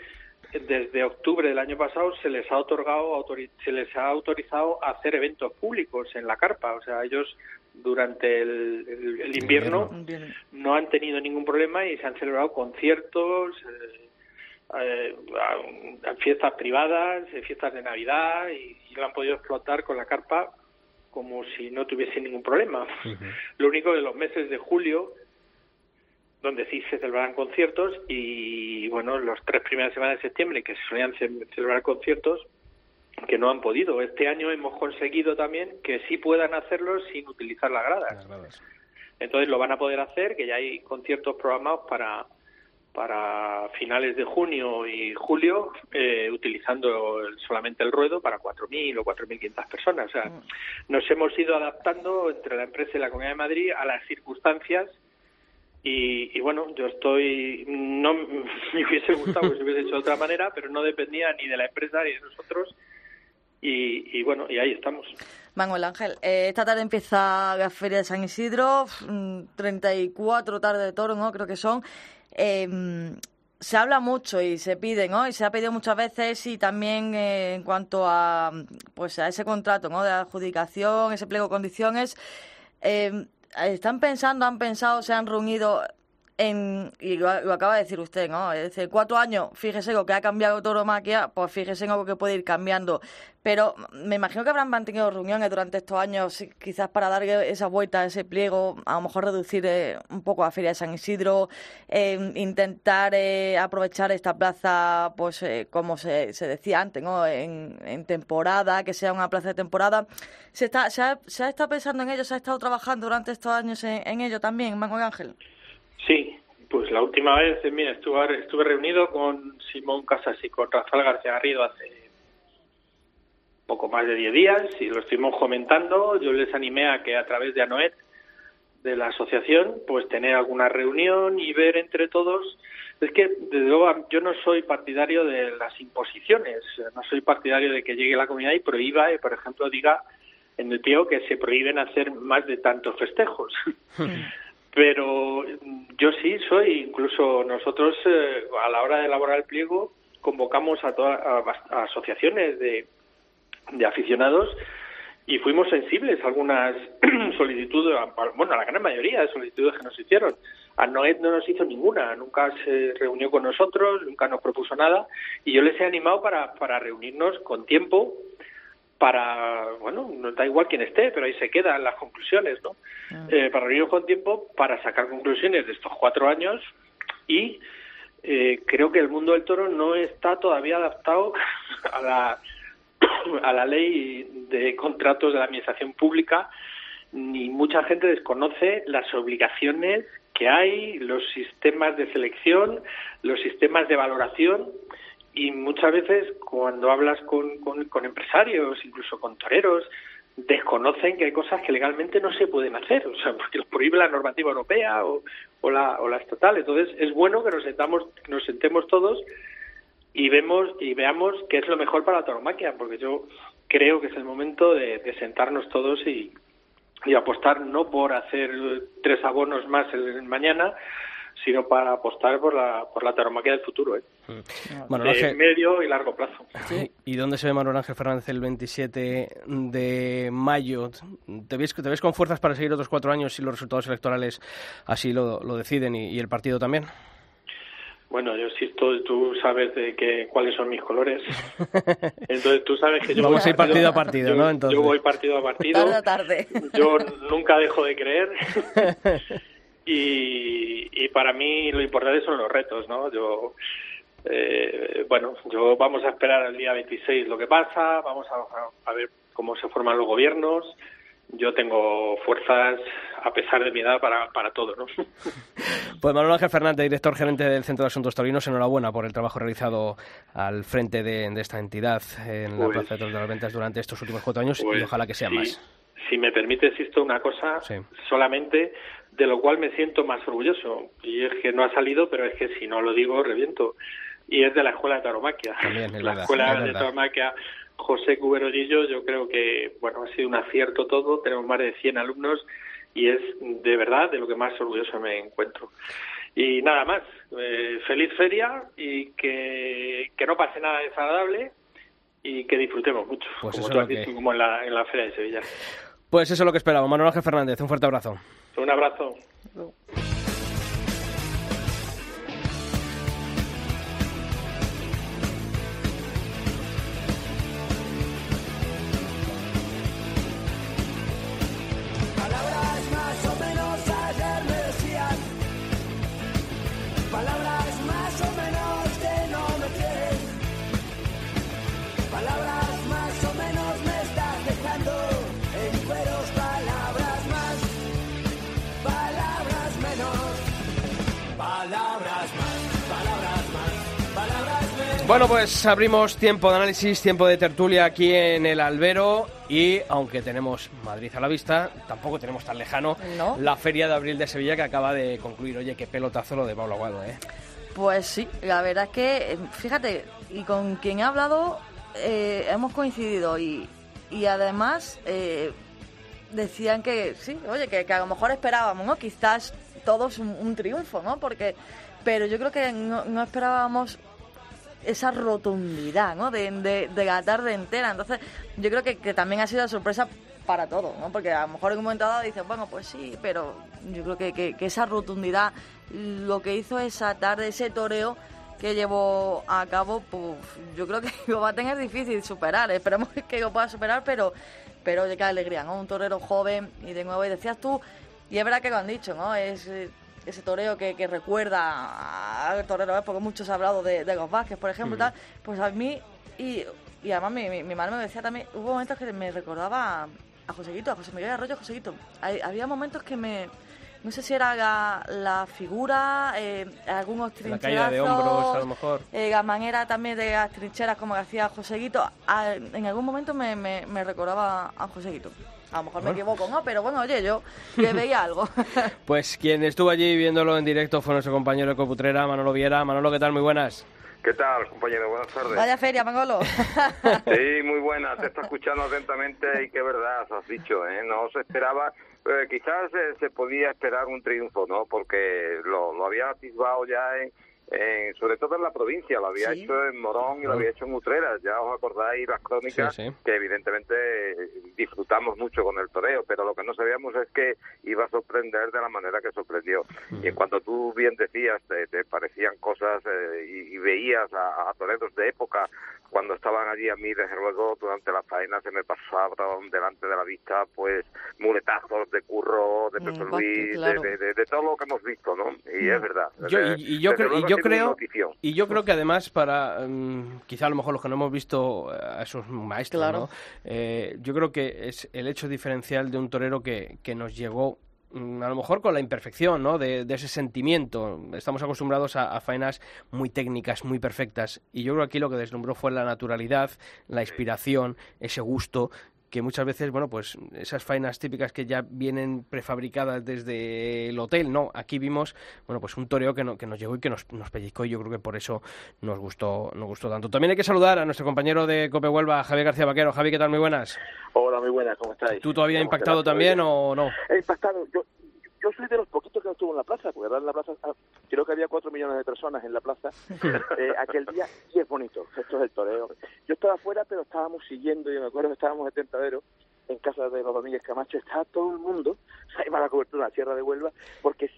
desde octubre del año pasado se les ha otorgado se les ha autorizado a hacer eventos públicos en la carpa o sea ellos durante el, invierno, no han tenido ningún problema y se han celebrado conciertos eh, eh, fiestas privadas eh, fiestas de navidad y, lo han podido explotar con la carpa como si no tuviese ningún problema lo único de los meses de julio donde sí se celebrarán conciertos y bueno, las tres primeras semanas de septiembre que se solían celebrar conciertos que no han podido. Este año hemos conseguido también que sí puedan hacerlo sin utilizar las gradas. Entonces lo van a poder hacer, que ya hay conciertos programados para para finales de junio y julio, eh, utilizando solamente el ruedo para 4.000 o 4.500 personas. O sea, mm. nos hemos ido adaptando entre la empresa y la Comunidad de Madrid a las circunstancias y, bueno, yo estoy, no me hubiese gustado que se hubiese hecho de otra manera, pero no dependía ni de la empresa ni de nosotros. Y, bueno, y ahí estamos. Manuel Ángel, eh, esta tarde empieza la Feria de San Isidro, 34 mm, tarde de toro, ¿no? Creo que son. Em, se habla mucho y se pide, ¿no? Y se ha pedido muchas veces y también eh, en cuanto a, pues a ese contrato, ¿no? De adjudicación, ese pliego de condiciones. Eh, están pensando, han pensado, se han reunido en, y lo, acaba de decir usted, ¿no? Es decir, cuatro años, fíjese lo que ha cambiado tauromaquia, pues fíjese en algo que puede ir cambiando. Pero me imagino que habrán mantenido reuniones durante estos años, quizás para dar esa vuelta ese pliego, a lo mejor reducir eh, un poco la Feria de San Isidro, eh, intentar eh, aprovechar esta plaza, pues como se, se, decía antes, ¿no? En, en, temporada, que sea una plaza de temporada. ¿Se, está, se, ha, se ha estado pensando en ello, se ha estado trabajando durante estos años en, en ello también, Manuel Ángel? Sí, pues la última vez, eh, mira, estuve, estuve reunido con Simón Casas y con Rafael García Garrido hace poco más de 10 días y lo estuvimos comentando. Yo les animé a que a través de ANOET, de la asociación, pues tener alguna reunión y ver entre todos. Es que, desde luego, yo no soy partidario de las imposiciones, no soy partidario de que llegue la comunidad y prohíba, por ejemplo, diga en el pie que se prohíben hacer más de tantos festejos. pero yo sí soy, incluso nosotros eh, a la hora de elaborar el pliego convocamos a todas asociaciones de, de aficionados y fuimos sensibles a algunas solicitudes, bueno, a la gran mayoría de solicitudes que nos hicieron. A Noed no nos hizo ninguna, nunca se reunió con nosotros, nunca nos propuso nada y yo les he animado para, para reunirnos con tiempo para, bueno, no da igual quién esté, pero ahí se quedan las conclusiones, ¿no? Ah. Eh, para reunirnos con tiempo, para sacar conclusiones de estos cuatro años y eh, creo que el mundo del toro no está todavía adaptado a la, a la ley de contratos de la administración pública, ni mucha gente desconoce las obligaciones que hay, los sistemas de selección, los sistemas de valoración y muchas veces cuando hablas con, con, empresarios, incluso con toreros, desconocen que hay cosas que legalmente no se pueden hacer, o sea, porque los prohíbe la normativa europea o, o, la, o la estatal. Entonces, es bueno que nos sentamos, nos sentemos todos y vemos y veamos qué es lo mejor para la tauromaquia, porque yo creo que es el momento de, sentarnos todos y, y apostar no por hacer tres abonos más el mañana, sino para apostar por la, por la tauromaquia del futuro, ¿eh? De Ángel- medio y largo plazo. ¿Y dónde se ve Manuel Ángel Fernández el 27 de mayo? ¿Te ves, te ves con fuerzas para seguir otros cuatro años si los resultados electorales así lo, lo deciden y, y el partido también? Bueno, yo insisto, tú sabes de que, cuáles son mis colores. Entonces tú sabes que yo Vamos voy a ir partido a partido, yo- ¿no? Entonces. Yo voy partido a partido. Tarde tarde. Yo nunca dejo de creer. y, y para mí lo importante son los retos, ¿no? Yo, eh, bueno, yo vamos a esperar al día 26 lo que pasa, vamos a, a ver cómo se forman los gobiernos. Yo tengo fuerzas, a pesar de mi edad, para, para todo, ¿no? Pues Manuel Ángel Fernández, director gerente del Centro de Asuntos Taurinos, enhorabuena por el trabajo realizado al frente de, de esta entidad en la Pues- Plaza de Toros de las Ventas durante estos últimos cuatro años y Pues, ojalá que sea sí. más. Si me permites, esto una cosa Sí. solamente de lo cual me siento más orgulloso. Y es que no ha salido, pero es que si no lo digo, reviento. Y es de la Escuela de Tauromaquia. También, es la verdad, Escuela es de. Tauromaquia José Cuberolillo, yo creo que bueno ha sido un acierto todo. Tenemos más de 100 alumnos y es de verdad de lo que más orgulloso me encuentro. Y nada más, eh, feliz feria y que, que no pase nada desagradable y que disfrutemos mucho, Pues como tú has dicho, como en la, en la Feria de Sevilla. Pues eso es lo que esperamos. Manuel Ángel Fernández, un fuerte abrazo. Un abrazo. Bueno, pues abrimos tiempo de análisis, tiempo de tertulia aquí en el Albero y aunque tenemos Madrid a la vista, tampoco tenemos tan lejano No. la Feria de Abril de Sevilla que acaba de concluir. Oye, qué pelotazo lo de Pablo Aguado, ¿eh? Pues sí, la verdad es que, fíjate, y con quien he hablado eh, hemos coincidido y, y además eh, decían que sí, oye, que, que a lo mejor esperábamos, ¿no? Quizás todos un, un triunfo, ¿no? Porque, pero yo creo que no, no esperábamos esa rotundidad, ¿no? De, de, de la tarde entera. Entonces, yo creo que, que también ha sido sorpresa para todos, ¿no? Porque a lo mejor en un momento dado dices, bueno, pues sí, pero yo creo que, que, esa rotundidad, lo que hizo esa tarde, ese toreo que llevó a cabo, pues yo creo que lo va a tener difícil superar. Esperemos que lo pueda superar, pero, pero qué alegría, ¿no? Un torero joven y de nuevo, y decías tú, y es verdad que lo han dicho, ¿no? Es eh, ese toreo que, que recuerda al torero, ¿eh? porque muchos han hablado de, de los Vázquez, por ejemplo, tal. Pues a mí, y, y además mi, mi, mi madre me decía también, hubo momentos que me recordaba a, a Joseguito, a José Miguel Arroyo Joseguito. Hay- había momentos que me. No sé si era la, la figura, eh, algunos La caída de hombros, a lo mejor. eh, la manera también de las trincheras como que hacía Joseguito, a- en algún momento me, me, me recordaba a Joseguito. A lo mejor me equivoco, ¿no? Pero bueno, oye, yo le veía algo. Pues quien estuvo allí viéndolo en directo fue nuestro compañero de Coputrera, Manolo Viera. Manolo, ¿qué tal? Muy buenas. ¿Qué tal, compañero? Buenas tardes. Vaya feria, Mangolo. Sí, muy buena. Te está escuchando atentamente y qué verdad has dicho, ¿eh? No se esperaba, eh, quizás eh, se podía esperar un triunfo, ¿no? Porque lo, lo había atisbado ya en, en- sobre todo en la provincia, lo había Sí. hecho en Morón y lo había hecho en Utreras. Ya os acordáis las crónicas Sí, sí. que evidentemente eh, disfrutamos mucho con el toreo, pero lo que no sabíamos es que iba a sorprender de la manera que sorprendió. Y en cuanto tú bien decías, te, te parecían cosas eh, y, y veías a, a toreros de época cuando estaban allí a mí, desde luego, durante la faena se me pasaban delante de la vista, pues, muletazos de curro, de Mm, Pepe Luis, de- claro. de, de- de todo lo que hemos visto, ¿no? Y es verdad. Yo, Eh, y, y yo, desde cre- y yo creo notición. y yo creo que además para mm, quizá a lo mejor los que no hemos visto a esos maestros Claro. ¿no? Eh, yo creo que es el hecho diferencial de un torero que, que nos llegó mm, a lo mejor con la imperfección ¿no? de, de ese sentimiento estamos acostumbrados a, a faenas muy técnicas muy perfectas y yo creo que aquí lo que deslumbró fue la naturalidad la inspiración ese gusto que muchas veces, bueno, pues esas faenas típicas que ya vienen prefabricadas desde el hotel, no, aquí vimos, bueno, pues un toreo que, no, que nos llegó y que nos, nos pellizcó y yo creo que por eso nos gustó, nos gustó tanto. También hay que saludar a nuestro compañero de Cope Huelva, Javier García Vaquero. Javi, ¿qué tal? Muy buenas. Hola, muy buenas, ¿cómo estáis? ¿Tú todavía ¿Cómo impactado también o no? He impactado. Yo, yo soy de los poquitos que no estuvo en la plaza, porque en la plaza ah, creo que había cuatro millones de personas en la plaza eh, aquel día y es bonito. Esto es el toreo. Yo estaba afuera, pero estábamos siguiendo, yo me acuerdo que estábamos de tentadero en casa de los Domínguez Camacho, estaba todo el mundo, ahí va la cobertura de la Sierra de Huelva, porque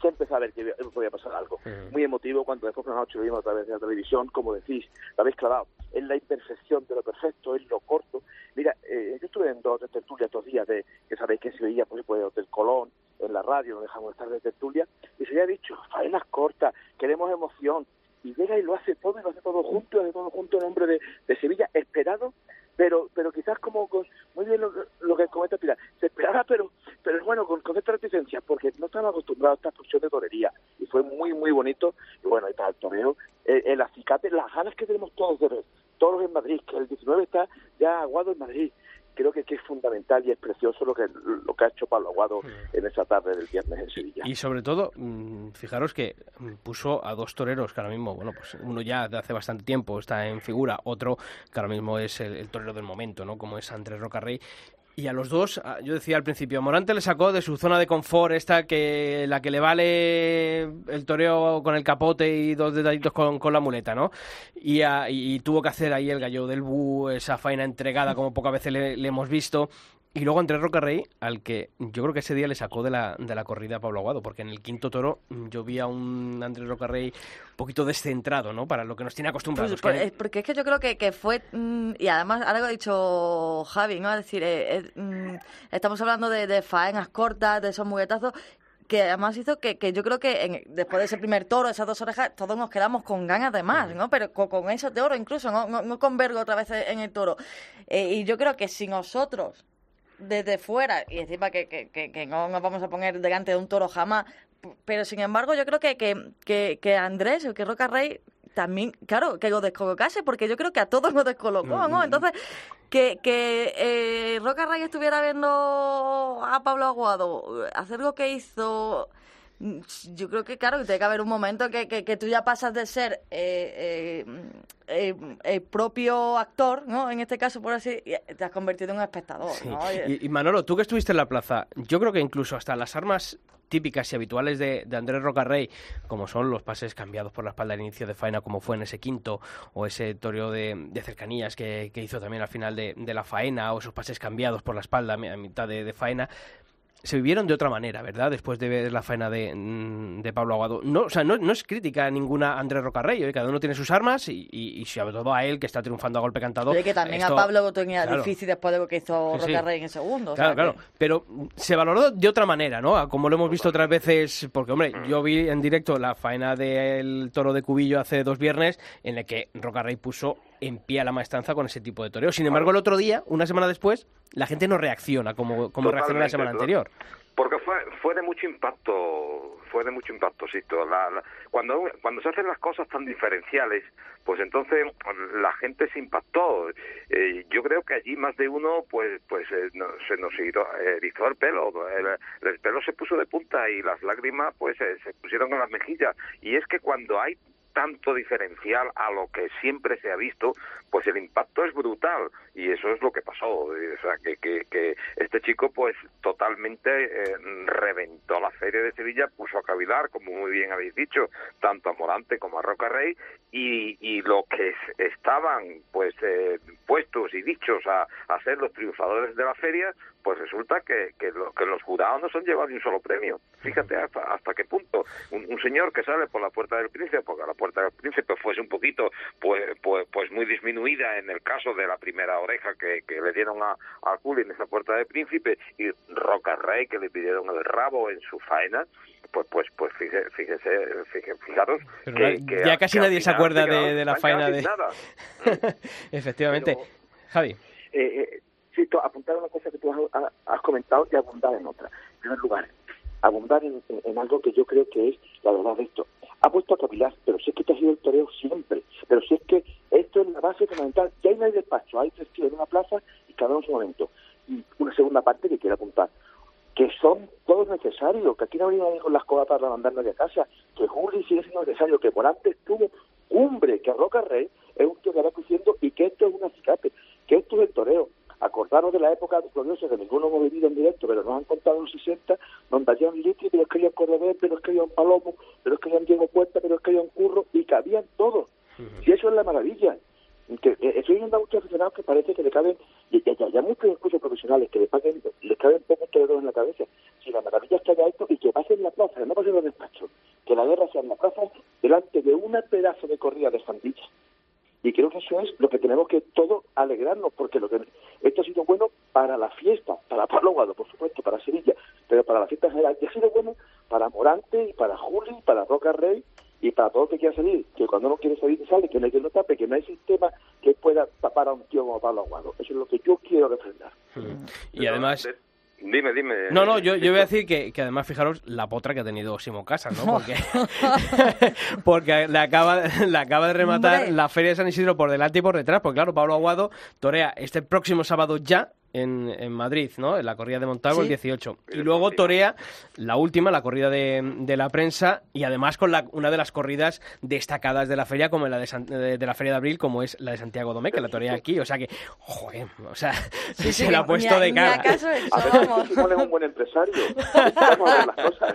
se empezó a ver que podía pasar algo. Muy emotivo cuando después por la noche lo vimos a través de la televisión, como decís, lo habéis clavado, es la imperfección de lo perfecto, es lo corto. Mira, eh, yo estuve en dos de tertulia estos días, de, que sabéis que se oía por ejemplo de Hotel Colón, en la radio, no dejamos de estar de tertulia, y se había dicho, faenas cortas, queremos emoción, y llega y lo hace todo, y lo hace todo junto, lo hace todo junto en nombre de, de Sevilla, esperado, pero pero quizás como con, muy bien lo, lo que comenta Pilar, se esperaba, pero pero bueno, con, con esta reticencia, porque no están acostumbrados a esta función de torería, y fue muy, muy bonito, y bueno, y para el toreo, el, el acicate, las ganas que tenemos todos de ver, todos en Madrid, que el 19 está ya aguado en Madrid, creo que, que es fundamental y es precioso lo que lo que ha hecho Pablo Aguado en esa tarde del viernes en Sevilla. Y sobre todo, mm, fijaros que mm, puso a dos toreros que ahora mismo, bueno, pues uno ya de hace bastante tiempo está en figura, otro que ahora mismo es el, el torero del momento, ¿no? Como es Andrés Rocarrey. Y a los dos, a- yo decía al principio, Morante le sacó de su zona de confort, esta que la que le vale el toreo con el capote y dos detallitos con, con la muleta, ¿no? Y, a- y tuvo que hacer ahí el gallo del bu, esa faena entregada como pocas veces le hemos visto. Y luego Andrés Rocarrey, al que yo creo que ese día le sacó de la, de la corrida a Pablo Aguado, porque en el quinto toro mm, yo vi a un Andrés Rocarrey un poquito descentrado, ¿no? Para lo que nos tiene acostumbrados. Pues, por- que- eh, porque es que yo creo que, que fue, mm, y además ahora lo ha dicho Javi, ¿no? Es decir, eh, eh, mm, estamos hablando de, de faenas cortas, de esos muguetazos, que además hizo que, que yo creo que en- después de ese primer toro, esas dos orejas, todos nos quedamos con ganas de más, ¿no? Pero con, con eso de oro incluso, no, no, no con vergo otra vez en el toro. Eh, y yo creo que si nosotros desde fuera, y encima que, que, que, que no nos vamos a poner delante de un toro jamás, pero sin embargo yo creo que, que, que, que Andrés, el que Roca Rey, también, claro, que lo descolocase, porque yo creo que a todos nos descolocó, ¿no? Entonces, que, que eh, Roca Rey estuviera viendo a Pablo Aguado hacer lo que hizo... mm, Yo creo que, claro, que tiene que haber un momento que, que, que tú ya pasas de ser eh, eh, eh, el propio actor, ¿no? En este caso, por así, te has convertido en un espectador, Sí. ¿no? Y, y Manolo, tú que estuviste en la plaza, yo creo que incluso hasta las armas típicas y habituales de, de Andrés Rocarrey, como son los pases cambiados por la espalda al inicio de faena, como fue en ese quinto, o ese toreo de, de cercanías que, que hizo también al final de, de la faena, o esos pases cambiados por la espalda a mi- a mitad de, de faena, se vivieron de otra manera, ¿verdad? Después de ver la faena de, mm, de Pablo Aguado. No, o sea, no, no es crítica ninguna a Andrés Rocarrey, ¿eh? cada uno tiene sus armas y, y- y sobre todo a él, que está triunfando a golpe cantado. Que también esto- a Pablo lo tenía claro. difícil después de lo que hizo Sí, sí. En el segundo. o Claro, sea claro. que- Pero se valoró de otra manera, ¿no? A Como lo hemos visto otras veces, porque, hombre, yo vi en directo la faena del toro de Cubillo hace dos viernes, en el que Roca Rey puso en pie a la maestranza con ese tipo de toreo. Sin embargo, el otro día, una semana después, la gente no reacciona como, como reaccionó la semana anterior. Porque fue, fue de mucho impacto, fue de mucho impacto, Sisto. La, la- cuando, cuando se hacen las cosas tan diferenciales, pues entonces la gente se impactó. Eh, yo creo que allí más de uno, pues, pues eh, no- se nos hizo, erizó el pelo, el, el pelo se puso de punta y las lágrimas, pues, eh, se pusieron en las mejillas. Y es que cuando hay tanto diferencial a lo que siempre se ha visto, pues el impacto es brutal y eso es lo que pasó. O sea, que, que, que este chico pues totalmente eh, reventó la feria de Sevilla, puso a cavilar, como muy bien habéis dicho, tanto a Morante como a Roca Rey y, y lo que es- estaban pues eh, puestos y dichos a, a ser los triunfadores de la feria, pues resulta que, que, lo- que los jurados no se han llevado ni un solo premio. Fíjate hasta, hasta qué punto. Un, un señor que sale por la puerta del príncipe, porque la puerta del príncipe fuese un poquito, pues, pues, pues muy disminuida en el caso de la primera oreja que, que le dieron a, a Culi en esa puerta del príncipe, y Roca Rey que le pidieron el rabo en su faena, pues pues pues fíjese, fíjese, fíjese- fijaros Pero que, ya- que ya casi que nadie se acuerda de- de la faena de- nada. Efectivamente. Pero- Javi. Eh, eh, sí, to- apuntar a una cosa que tú has, comentado y abundar en otra. En primer lugar, abundar en, algo que yo creo que es la verdad de esto. ha puesto a capilar, pero si es que te ha sido el toreo siempre, pero si es que esto es la base fundamental, ya no hay despacho, hay tres tíos en una plaza y cada uno en su momento. Y una segunda parte que quiero apuntar, que son todos necesarios, que aquí no venimos con las cosas para mandar nadie a casa, que Juli sigue siendo necesario, que por antes tuvo cumbre, que Roca Rey es un tío que va creciendo y que esto es un acicate, que esto es el toreo. Acordaros de la época gloriosa que ninguno hemos vivido en directo, pero nos han contado los 60, donde había un litio, pero es que había un Cordobés, pero es que había un Palomo, pero es que había un Diego Puerta, pero es que había un Curro, y cabían todos. Y eso es la maravilla. Que, eh, estoy viendo a muchos aficionados que parece que le caben, y y- y hay muchos incluso profesionales que le paguen, les caben pocos toreros en la cabeza. Si la maravilla es que haya esto y que pase en la plaza, que no pase en los despachos, que la guerra sea en la plaza delante de una pedazo de corrida de Sandilla. Y creo que eso es lo que tenemos que todo alegrarnos, porque lo que esto ha sido bueno para la fiesta, para Pablo Guado, por supuesto, para Sevilla, pero para la fiesta en general, y ha sido bueno para Morante, y para Juli, para Roca Rey, y para todo el que quiera salir, que cuando uno quiere salir sale, que no hay que lo tape, que no hay sistema que pueda tapar a un tío como Pablo Aguado. Eso es lo que yo quiero refrendar. Y además... Dime, dime. No, no, yo, yo voy a decir que, que además fijaros la potra que ha tenido Simo Casas, ¿no? Porque, porque le, acaba, le acaba de rematar Hombre. la Feria de San Isidro por delante y por detrás, porque claro, Pablo Aguado torea este próximo sábado ya en, en Madrid, ¿no? En la corrida de Montalvo el Sí. 18. Y luego torea la última, la corrida de, de la prensa, y además con la, una de las corridas destacadas de la feria, como la de, San- de, de la Feria de Abril, como es la de Santiago Domé, que la torea aquí. O sea que, joder, o sea, Sí, se sí, la ha puesto de cara. caso eso, A ver, vamos. Simón es un buen empresario. Vamos a ver las cosas.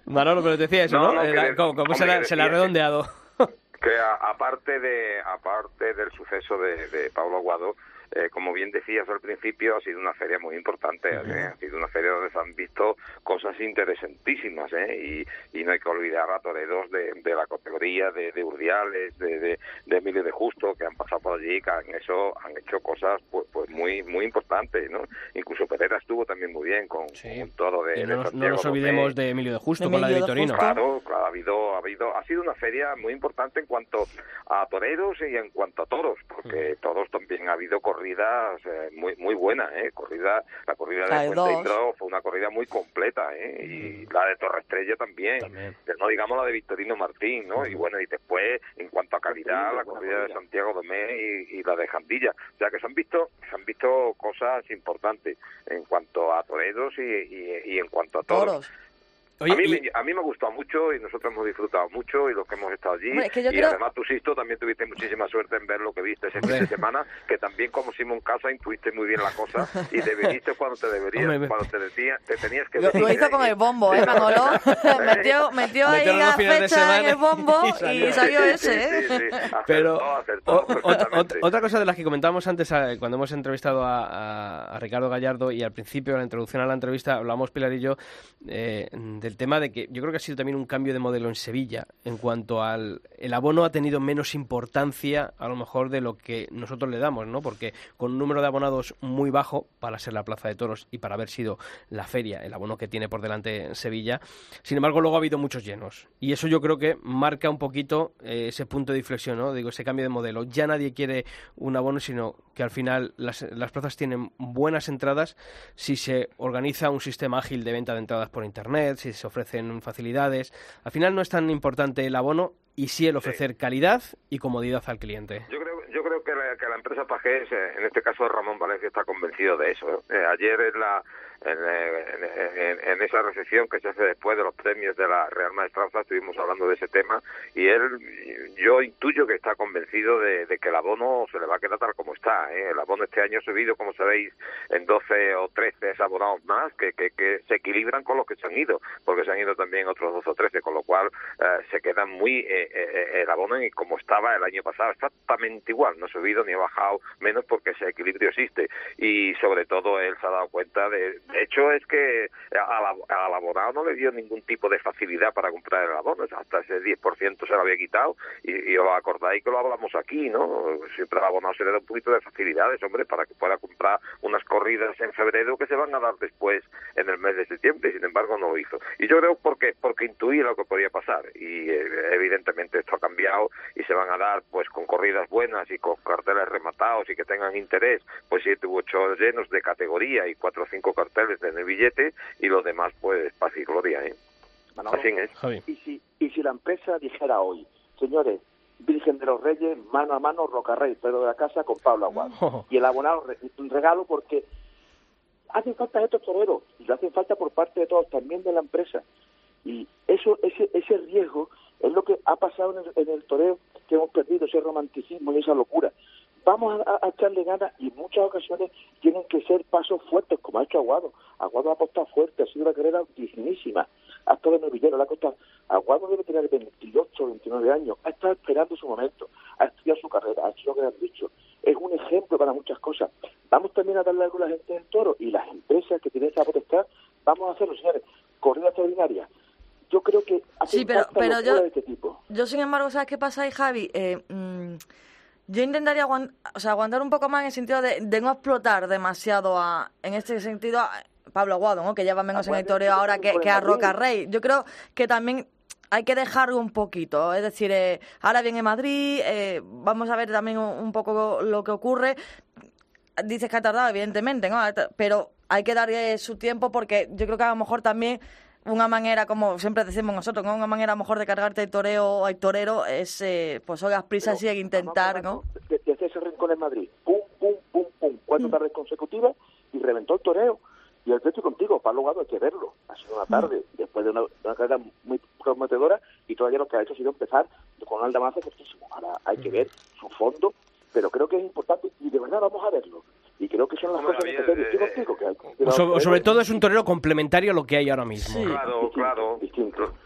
Manolo, pero te decía eso, No, ¿no? no, Eh, ¿Cómo, cómo se, la, se la ha redondeado? que aparte de aparte del suceso de, de Pablo Aguado eh, como bien decías al principio ha sido una feria muy importante ¿eh? ha sido una feria donde se han visto cosas interesantísimas ¿eh? y, y no hay que olvidar a toreros de, de la categoría de, de Urdiales de, de, de Emilio de Justo que han pasado por allí que han hecho han hecho cosas pues, pues muy muy importantes ¿no? incluso Pereira estuvo también muy bien con, Sí. con un toro de, Y de no, nos, no olvidemos de Emilio de Justo con la de Emilio de Vitorino. Claro, claro, ha habido, ha habido, ha sido una feria muy importante en cuanto a toreros y en cuanto a toros, porque todos también ha habido corridas eh, muy muy buenas, eh, corrida, la corrida La de Fuente fue una corrida muy completa, eh, y la de Torre Estrella también, También. pero no digamos la de Victorino Martín, ¿no? Y bueno, y después, en cuanto a calidad, la buena corrida de corrida. Santiago Domé y, y la de Jandilla, o sea que se han visto, se han visto cosas importantes en cuanto a toreros y, y, y en cuanto a toros. Toros. Oye, a, mí y- me, a mí me ha gustado mucho y nosotros hemos disfrutado mucho y los que hemos estado allí. Hombre, es que yo y creo- además tú, Sisto, también tuviste muchísima suerte en ver lo que viste ese fin de semana, que también como Simón Casa intuiste muy bien la cosa y te viniste cuando te deberías, Hombre, cuando te, decía- te tenías que Lo, lo hizo con el bombo, ¿eh, Manolo? metió, metió ahí la fecha en el bombo y y salió. ese, ¿eh? sí, sí, sí. Acertó, Pero acertó o- otra, cosa de las que comentábamos antes eh, cuando hemos entrevistado a, a- a Ricardo Gallardo y al principio de la introducción a la entrevista hablamos Pilar y yo eh, del tema de que yo creo que ha sido también un cambio de modelo en Sevilla en cuanto al el abono ha tenido menos importancia a lo mejor de lo que nosotros le damos, ¿no? Porque con un número de abonados muy bajo para ser la Plaza de Toros y para haber sido la feria, el abono que tiene por delante en Sevilla, sin embargo luego ha habido muchos llenos y eso yo creo que marca un poquito eh, ese punto de inflexión, ¿no? Digo, ese cambio de modelo. Ya nadie quiere un abono, sino que al final las, las plazas tienen buenas entradas si se organiza un sistema ágil de venta de entradas por internet, se ofrecen facilidades. Al final no es tan importante el abono y sí el ofrecer calidad y comodidad al cliente. Yo creo, yo creo que, la, que la empresa Pajés, eh, en este caso Ramón Valencia, está convencido de eso. Eh, ayer en, la, en, eh, en- en- en esa recepción que se hace después de los premios de la Real Maestranza estuvimos hablando de ese tema y él, yo intuyo que está convencido de, que el abono se le va a quedar tal como está. ¿eh? El abono este año ha subido, como sabéis, en 12 o 13 abonados más que, que, se equilibran con los que se han ido, porque se han ido también otros 12 o 13, con lo cual eh, se queda muy eh, eh, el abono y como estaba el año pasado, exactamente igual, no ha subido ni ha bajado, menos porque ese equilibrio existe. Y sobre todo él se ha dado cuenta de, de hecho es que al, al abonado no le dio ningún tipo de facilidad para comprar el abono, hasta ese 10% se lo había quitado y, y os acordáis que lo hablamos aquí, ¿no? Siempre al abonado se le da un poquito de facilidades, hombre, para que pueda comprar unas corridas en febrero que se van a dar después en el mes de septiembre, sin embargo no lo hizo. Y yo creo porque porque intuía lo que podía pasar y eh, evidentemente esto ha cambiado y se van a dar pues con corridas buenas y con carteles rematados y que tengan interés, pues siete u ocho llenos de categoría y cuatro o cinco carteles en el billete y los demás pues paz y gloria, ¿eh? Manolo. Así es. Javi. Y si, y si la empresa dijera hoy, señores, Virgen de los Reyes, mano a mano, Rocarrey, Pedro de la Casa con Pablo Aguado. Oh. Y el abonado, un regalo porque hacen falta estos toreros y lo hacen falta por parte de todos, también de la empresa. Y eso, ese, ese riesgo es lo que ha pasado en el, en el toreo, que hemos perdido ese romanticismo y esa locura. Vamos a, a echarle ganas y en muchas ocasiones tienen que ser pasos fuertes, como ha hecho Aguado. Aguado ha apostado fuerte, ha sido una carrera dignísima. Ha estado en el villero, le ha costado. Aguado debe tener 28 29 años, ha estado esperando su momento, ha estudiado su carrera, ha hecho lo que le han dicho. Es un ejemplo para muchas cosas. Vamos también a darle algo a la gente del toro y las empresas que tienen esa potestad, vamos a hacerlo, señores. Corrida extraordinaria. Yo creo que hace Sí, pero- pero yo- de este tipo. Yo, sin embargo, ¿sabes qué pasa ahí, Javi? Eh, mm, yo intentaría aguant- o sea, aguantar un poco más en el sentido de, de no explotar demasiado a, en este sentido, a Pablo Aguado, ¿no? que lleva menos en el toreo ahora que, a. Roca Rey. Yo creo que también hay que dejarlo un poquito. Es decir, eh, ahora viene Madrid, eh, vamos a ver también un, un poco lo que ocurre. Dices que ha tardado, evidentemente, ¿no? Pero hay que darle su tiempo porque yo creo que a lo mejor también una manera, como siempre decimos nosotros, ¿no? una manera mejor de cargarte el toreo al torero es, eh, pues, hoy las prisas y el intentar, ¿no? De, de hacer ese rincón en Madrid. Pum, pum, pum, pum. Cuatro tardes consecutivas y reventó el toreo. Y el estoy contigo, Pablo Gado, hay que verlo. Ha sido una tarde, después de una, una carrera muy prometedora, y todavía lo que ha hecho ha sido empezar con un aldamazo fortísimo. Ahora hay que ver su fondo, pero creo que es importante, y de verdad vamos a verlo. Y creo que son las Hombre, cosas que Javier, eh, contigo, que sobre, o sobre todo es un torero complementario a lo que hay ahora mismo. Claro, claro.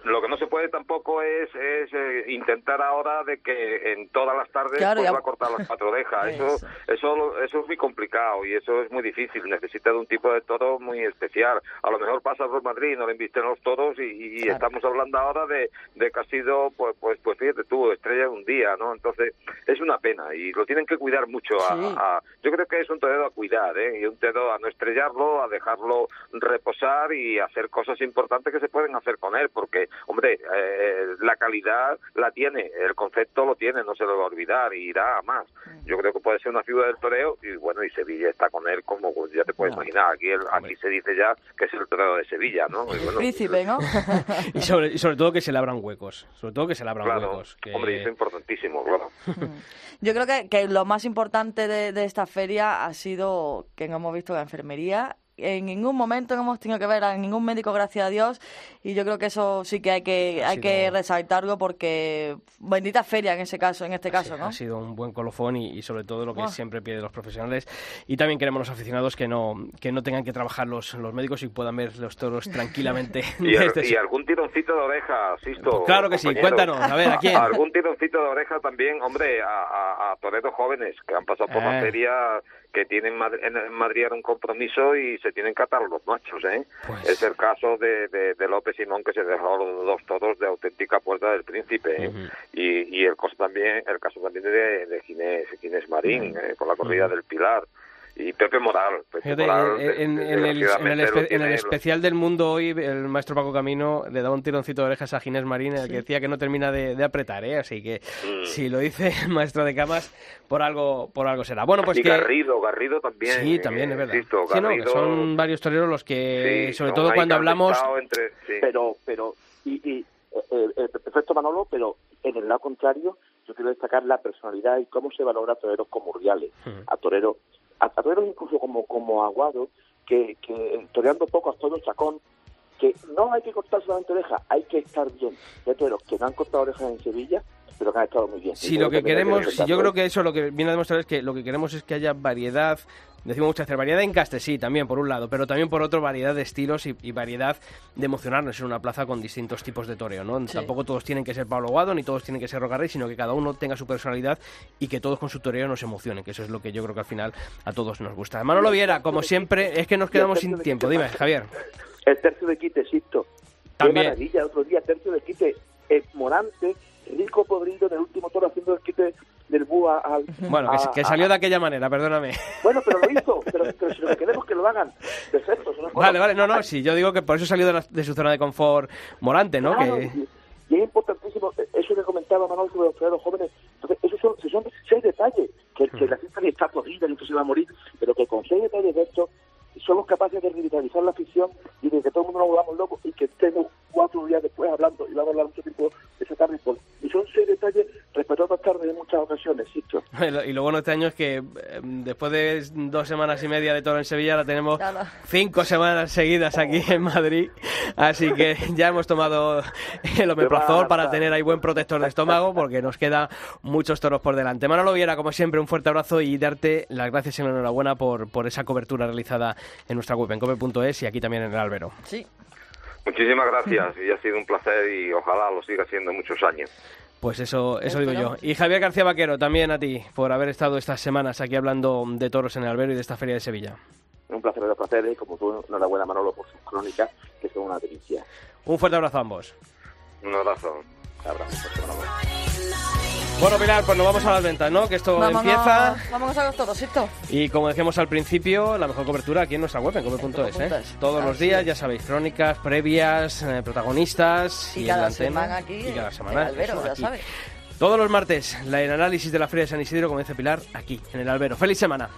Lo que no se puede tampoco es, es eh, intentar ahora de que en todas las tardes Claro, pues, ya- va a cortar las cuatro orejas. Eso, Eso. eso, eso es muy complicado y eso es muy difícil. Necesita de un tipo de toro muy especial. A lo mejor pasa por Madrid, no le invisten los toros y, y Claro. estamos hablando ahora de, de que ha sido, pues, pues, pues fíjate tú, estrella de un día, ¿no? Entonces es una pena y lo tienen que cuidar mucho. A, Sí. a- yo creo que es un torero a cuidar, ¿eh? Y un torero a no estrellarlo, a dejarlo reposar y hacer cosas importantes que se pueden hacer con él, porque, hombre, eh, la calidad la tiene, el concepto lo tiene, no se lo va a olvidar y irá a más. Yo creo que puede ser una figura del toreo y, bueno, y Sevilla está con él como pues, ya te puedes No. imaginar. Aquí, el- aquí se dice ya que es el torero de Sevilla, ¿no? Y, bueno, Príncipe, ¿no? Y sobre, y sobre todo que se le abran huecos. Sobre todo que se le abran Claro, huecos. que- hombre, y eso es importantísimo, claro. Yo creo que, que lo más importante de, de esta feria ha sido que no hemos visto la enfermería. En ningún momento no hemos tenido que ver a ningún médico, gracias a Dios. Y yo creo que eso sí que hay que, Ha hay que sido- resaltarlo porque bendita feria en ese caso, en este caso, ¿no? Ha sido un buen colofón y, y sobre todo lo que siempre pide los profesionales. Y también queremos los aficionados que no, que no tengan que trabajar los, los médicos y puedan ver los toros tranquilamente. Y, desde y su- algún tironcito de oreja, Sisto. Pues claro que sí, compañero. cuéntanos, a ver, ¿a quién? Algún tironcito de oreja también, hombre, a, a, a toreros jóvenes que han pasado por la Eh. feria, que tienen en Madrid ahora un compromiso y se tienen que atar los machos, ¿eh? Pues- Es el caso de, de, de López Simón que se dejó los dos toros de auténtica puerta del príncipe, ¿eh? Y, y el caso también, el caso también de, de Ginés, Ginés Marín, eh, con la corrida del Pilar. Y Pepe Moral. Pepe Fíjate, Moral, eh, en, en el, en en especial del mundo hoy, el maestro Paco Camino le daba un tironcito de orejas a Ginés Marín, el que decía que no termina de, de apretar, ¿eh? Así que Mm. si lo dice el maestro de camas, por algo, por algo será. Bueno, pues y que... Garrido, Garrido también. Sí, también, eh, es verdad. insisto, Sí, no, Garrido- son varios toreros los que, sí, sobre todo cuando hablamos... entre- sí. pero pero y, y eh, eh, perfecto Manolo pero en el lado contrario yo quiero destacar la personalidad y cómo se valora a toreros como Urdiales Ujú. a toreros a, a toreros incluso como como Aguado que, que toreando poco a todo chacón que no hay que cortar solamente orejas hay que estar bien. Hay toreros que no han cortado orejas en Sevilla pero que han estado muy bien. Si Y lo que queremos, si yo creo que eso lo que viene a demostrar es que lo que queremos es que haya variedad, decimos muchas veces, variedad en caste, sí, también por un lado, pero también por otro variedad de estilos y, y variedad de emocionarnos en una plaza con distintos tipos de toreo, ¿no? Sí. Tampoco todos tienen que ser Pablo Guado, ni todos tienen que ser Rocarrey, sino que cada uno tenga su personalidad y que todos con su toreo nos emocionen, que eso es lo que yo creo que al final a todos nos gusta. Manolo Viera, como siempre, es que nos quedamos sin tiempo, dime, Javier. el tercio de quite Sisto También. Qué maravilla, otro día tercio de quite eh, Morante, rico podrido en el último toro haciendo el quite del búho al... Bueno, que, a- que a- salió de aquella manera, perdóname. Bueno, pero lo hizo, pero, pero si lo que queremos que lo hagan, perfecto. no Vale, vale, no, no, sí, yo digo que por eso salió de, la- de su zona de confort Morante, ¿no? Claro, Que... y, es importantísimo eh, eso que comentaba Manuel sobre los jóvenes. Entonces, esos son, seis detalles, que, que la cifra ni está podrida, ni que se va a morir, pero que con seis detalles de estos somos capaces de revitalizar la afición y de que todo el mundo nos volvamos locos y que estemos cuatro días después hablando y vamos a hablar mucho tiempo de esa tarde. por- Y son seis detalles respecto a otras tardes en muchas ocasiones, insisto. Y lo bueno este año es que eh, después de dos semanas y media de toro en Sevilla, la tenemos cinco semanas seguidas aquí en Madrid. Así que ya hemos tomado el omeprazol para tener ahí buen protector de estómago porque nos queda muchos toros por delante. Manolo Viera, como siempre, un fuerte abrazo y darte las gracias y la enhorabuena por, por esa cobertura realizada en nuestra web en cope.es y aquí también en el albero. Sí. Muchísimas gracias y ha sido un placer y ojalá lo siga siendo muchos años. Pues eso, eso digo yo. Y Javier García Vaquero, también a ti, por haber estado estas semanas aquí hablando de toros en el albero y de esta feria de Sevilla. Un placer de placeres y como tú, enhorabuena Manolo por sus crónicas, que son una delicia. Un fuerte abrazo a ambos. Un abrazo. Abrazo. Bueno, Pilar, pues nos vamos a las ventas, ¿no? Que esto Vámonos, empieza. vámonos a los torositos. Y como decíamos al principio, la mejor cobertura aquí en nuestra web, en cope.es, ¿eh? Todos los días, es. ya sabéis, crónicas, previas, eh, protagonistas Y en cada la antena. semana aquí, Y cada en semana. el albero, eso, ya sabes. Todos los martes, el análisis de la Feria de San Isidro, como dice Pilar, aquí, en el albero. ¡Feliz semana!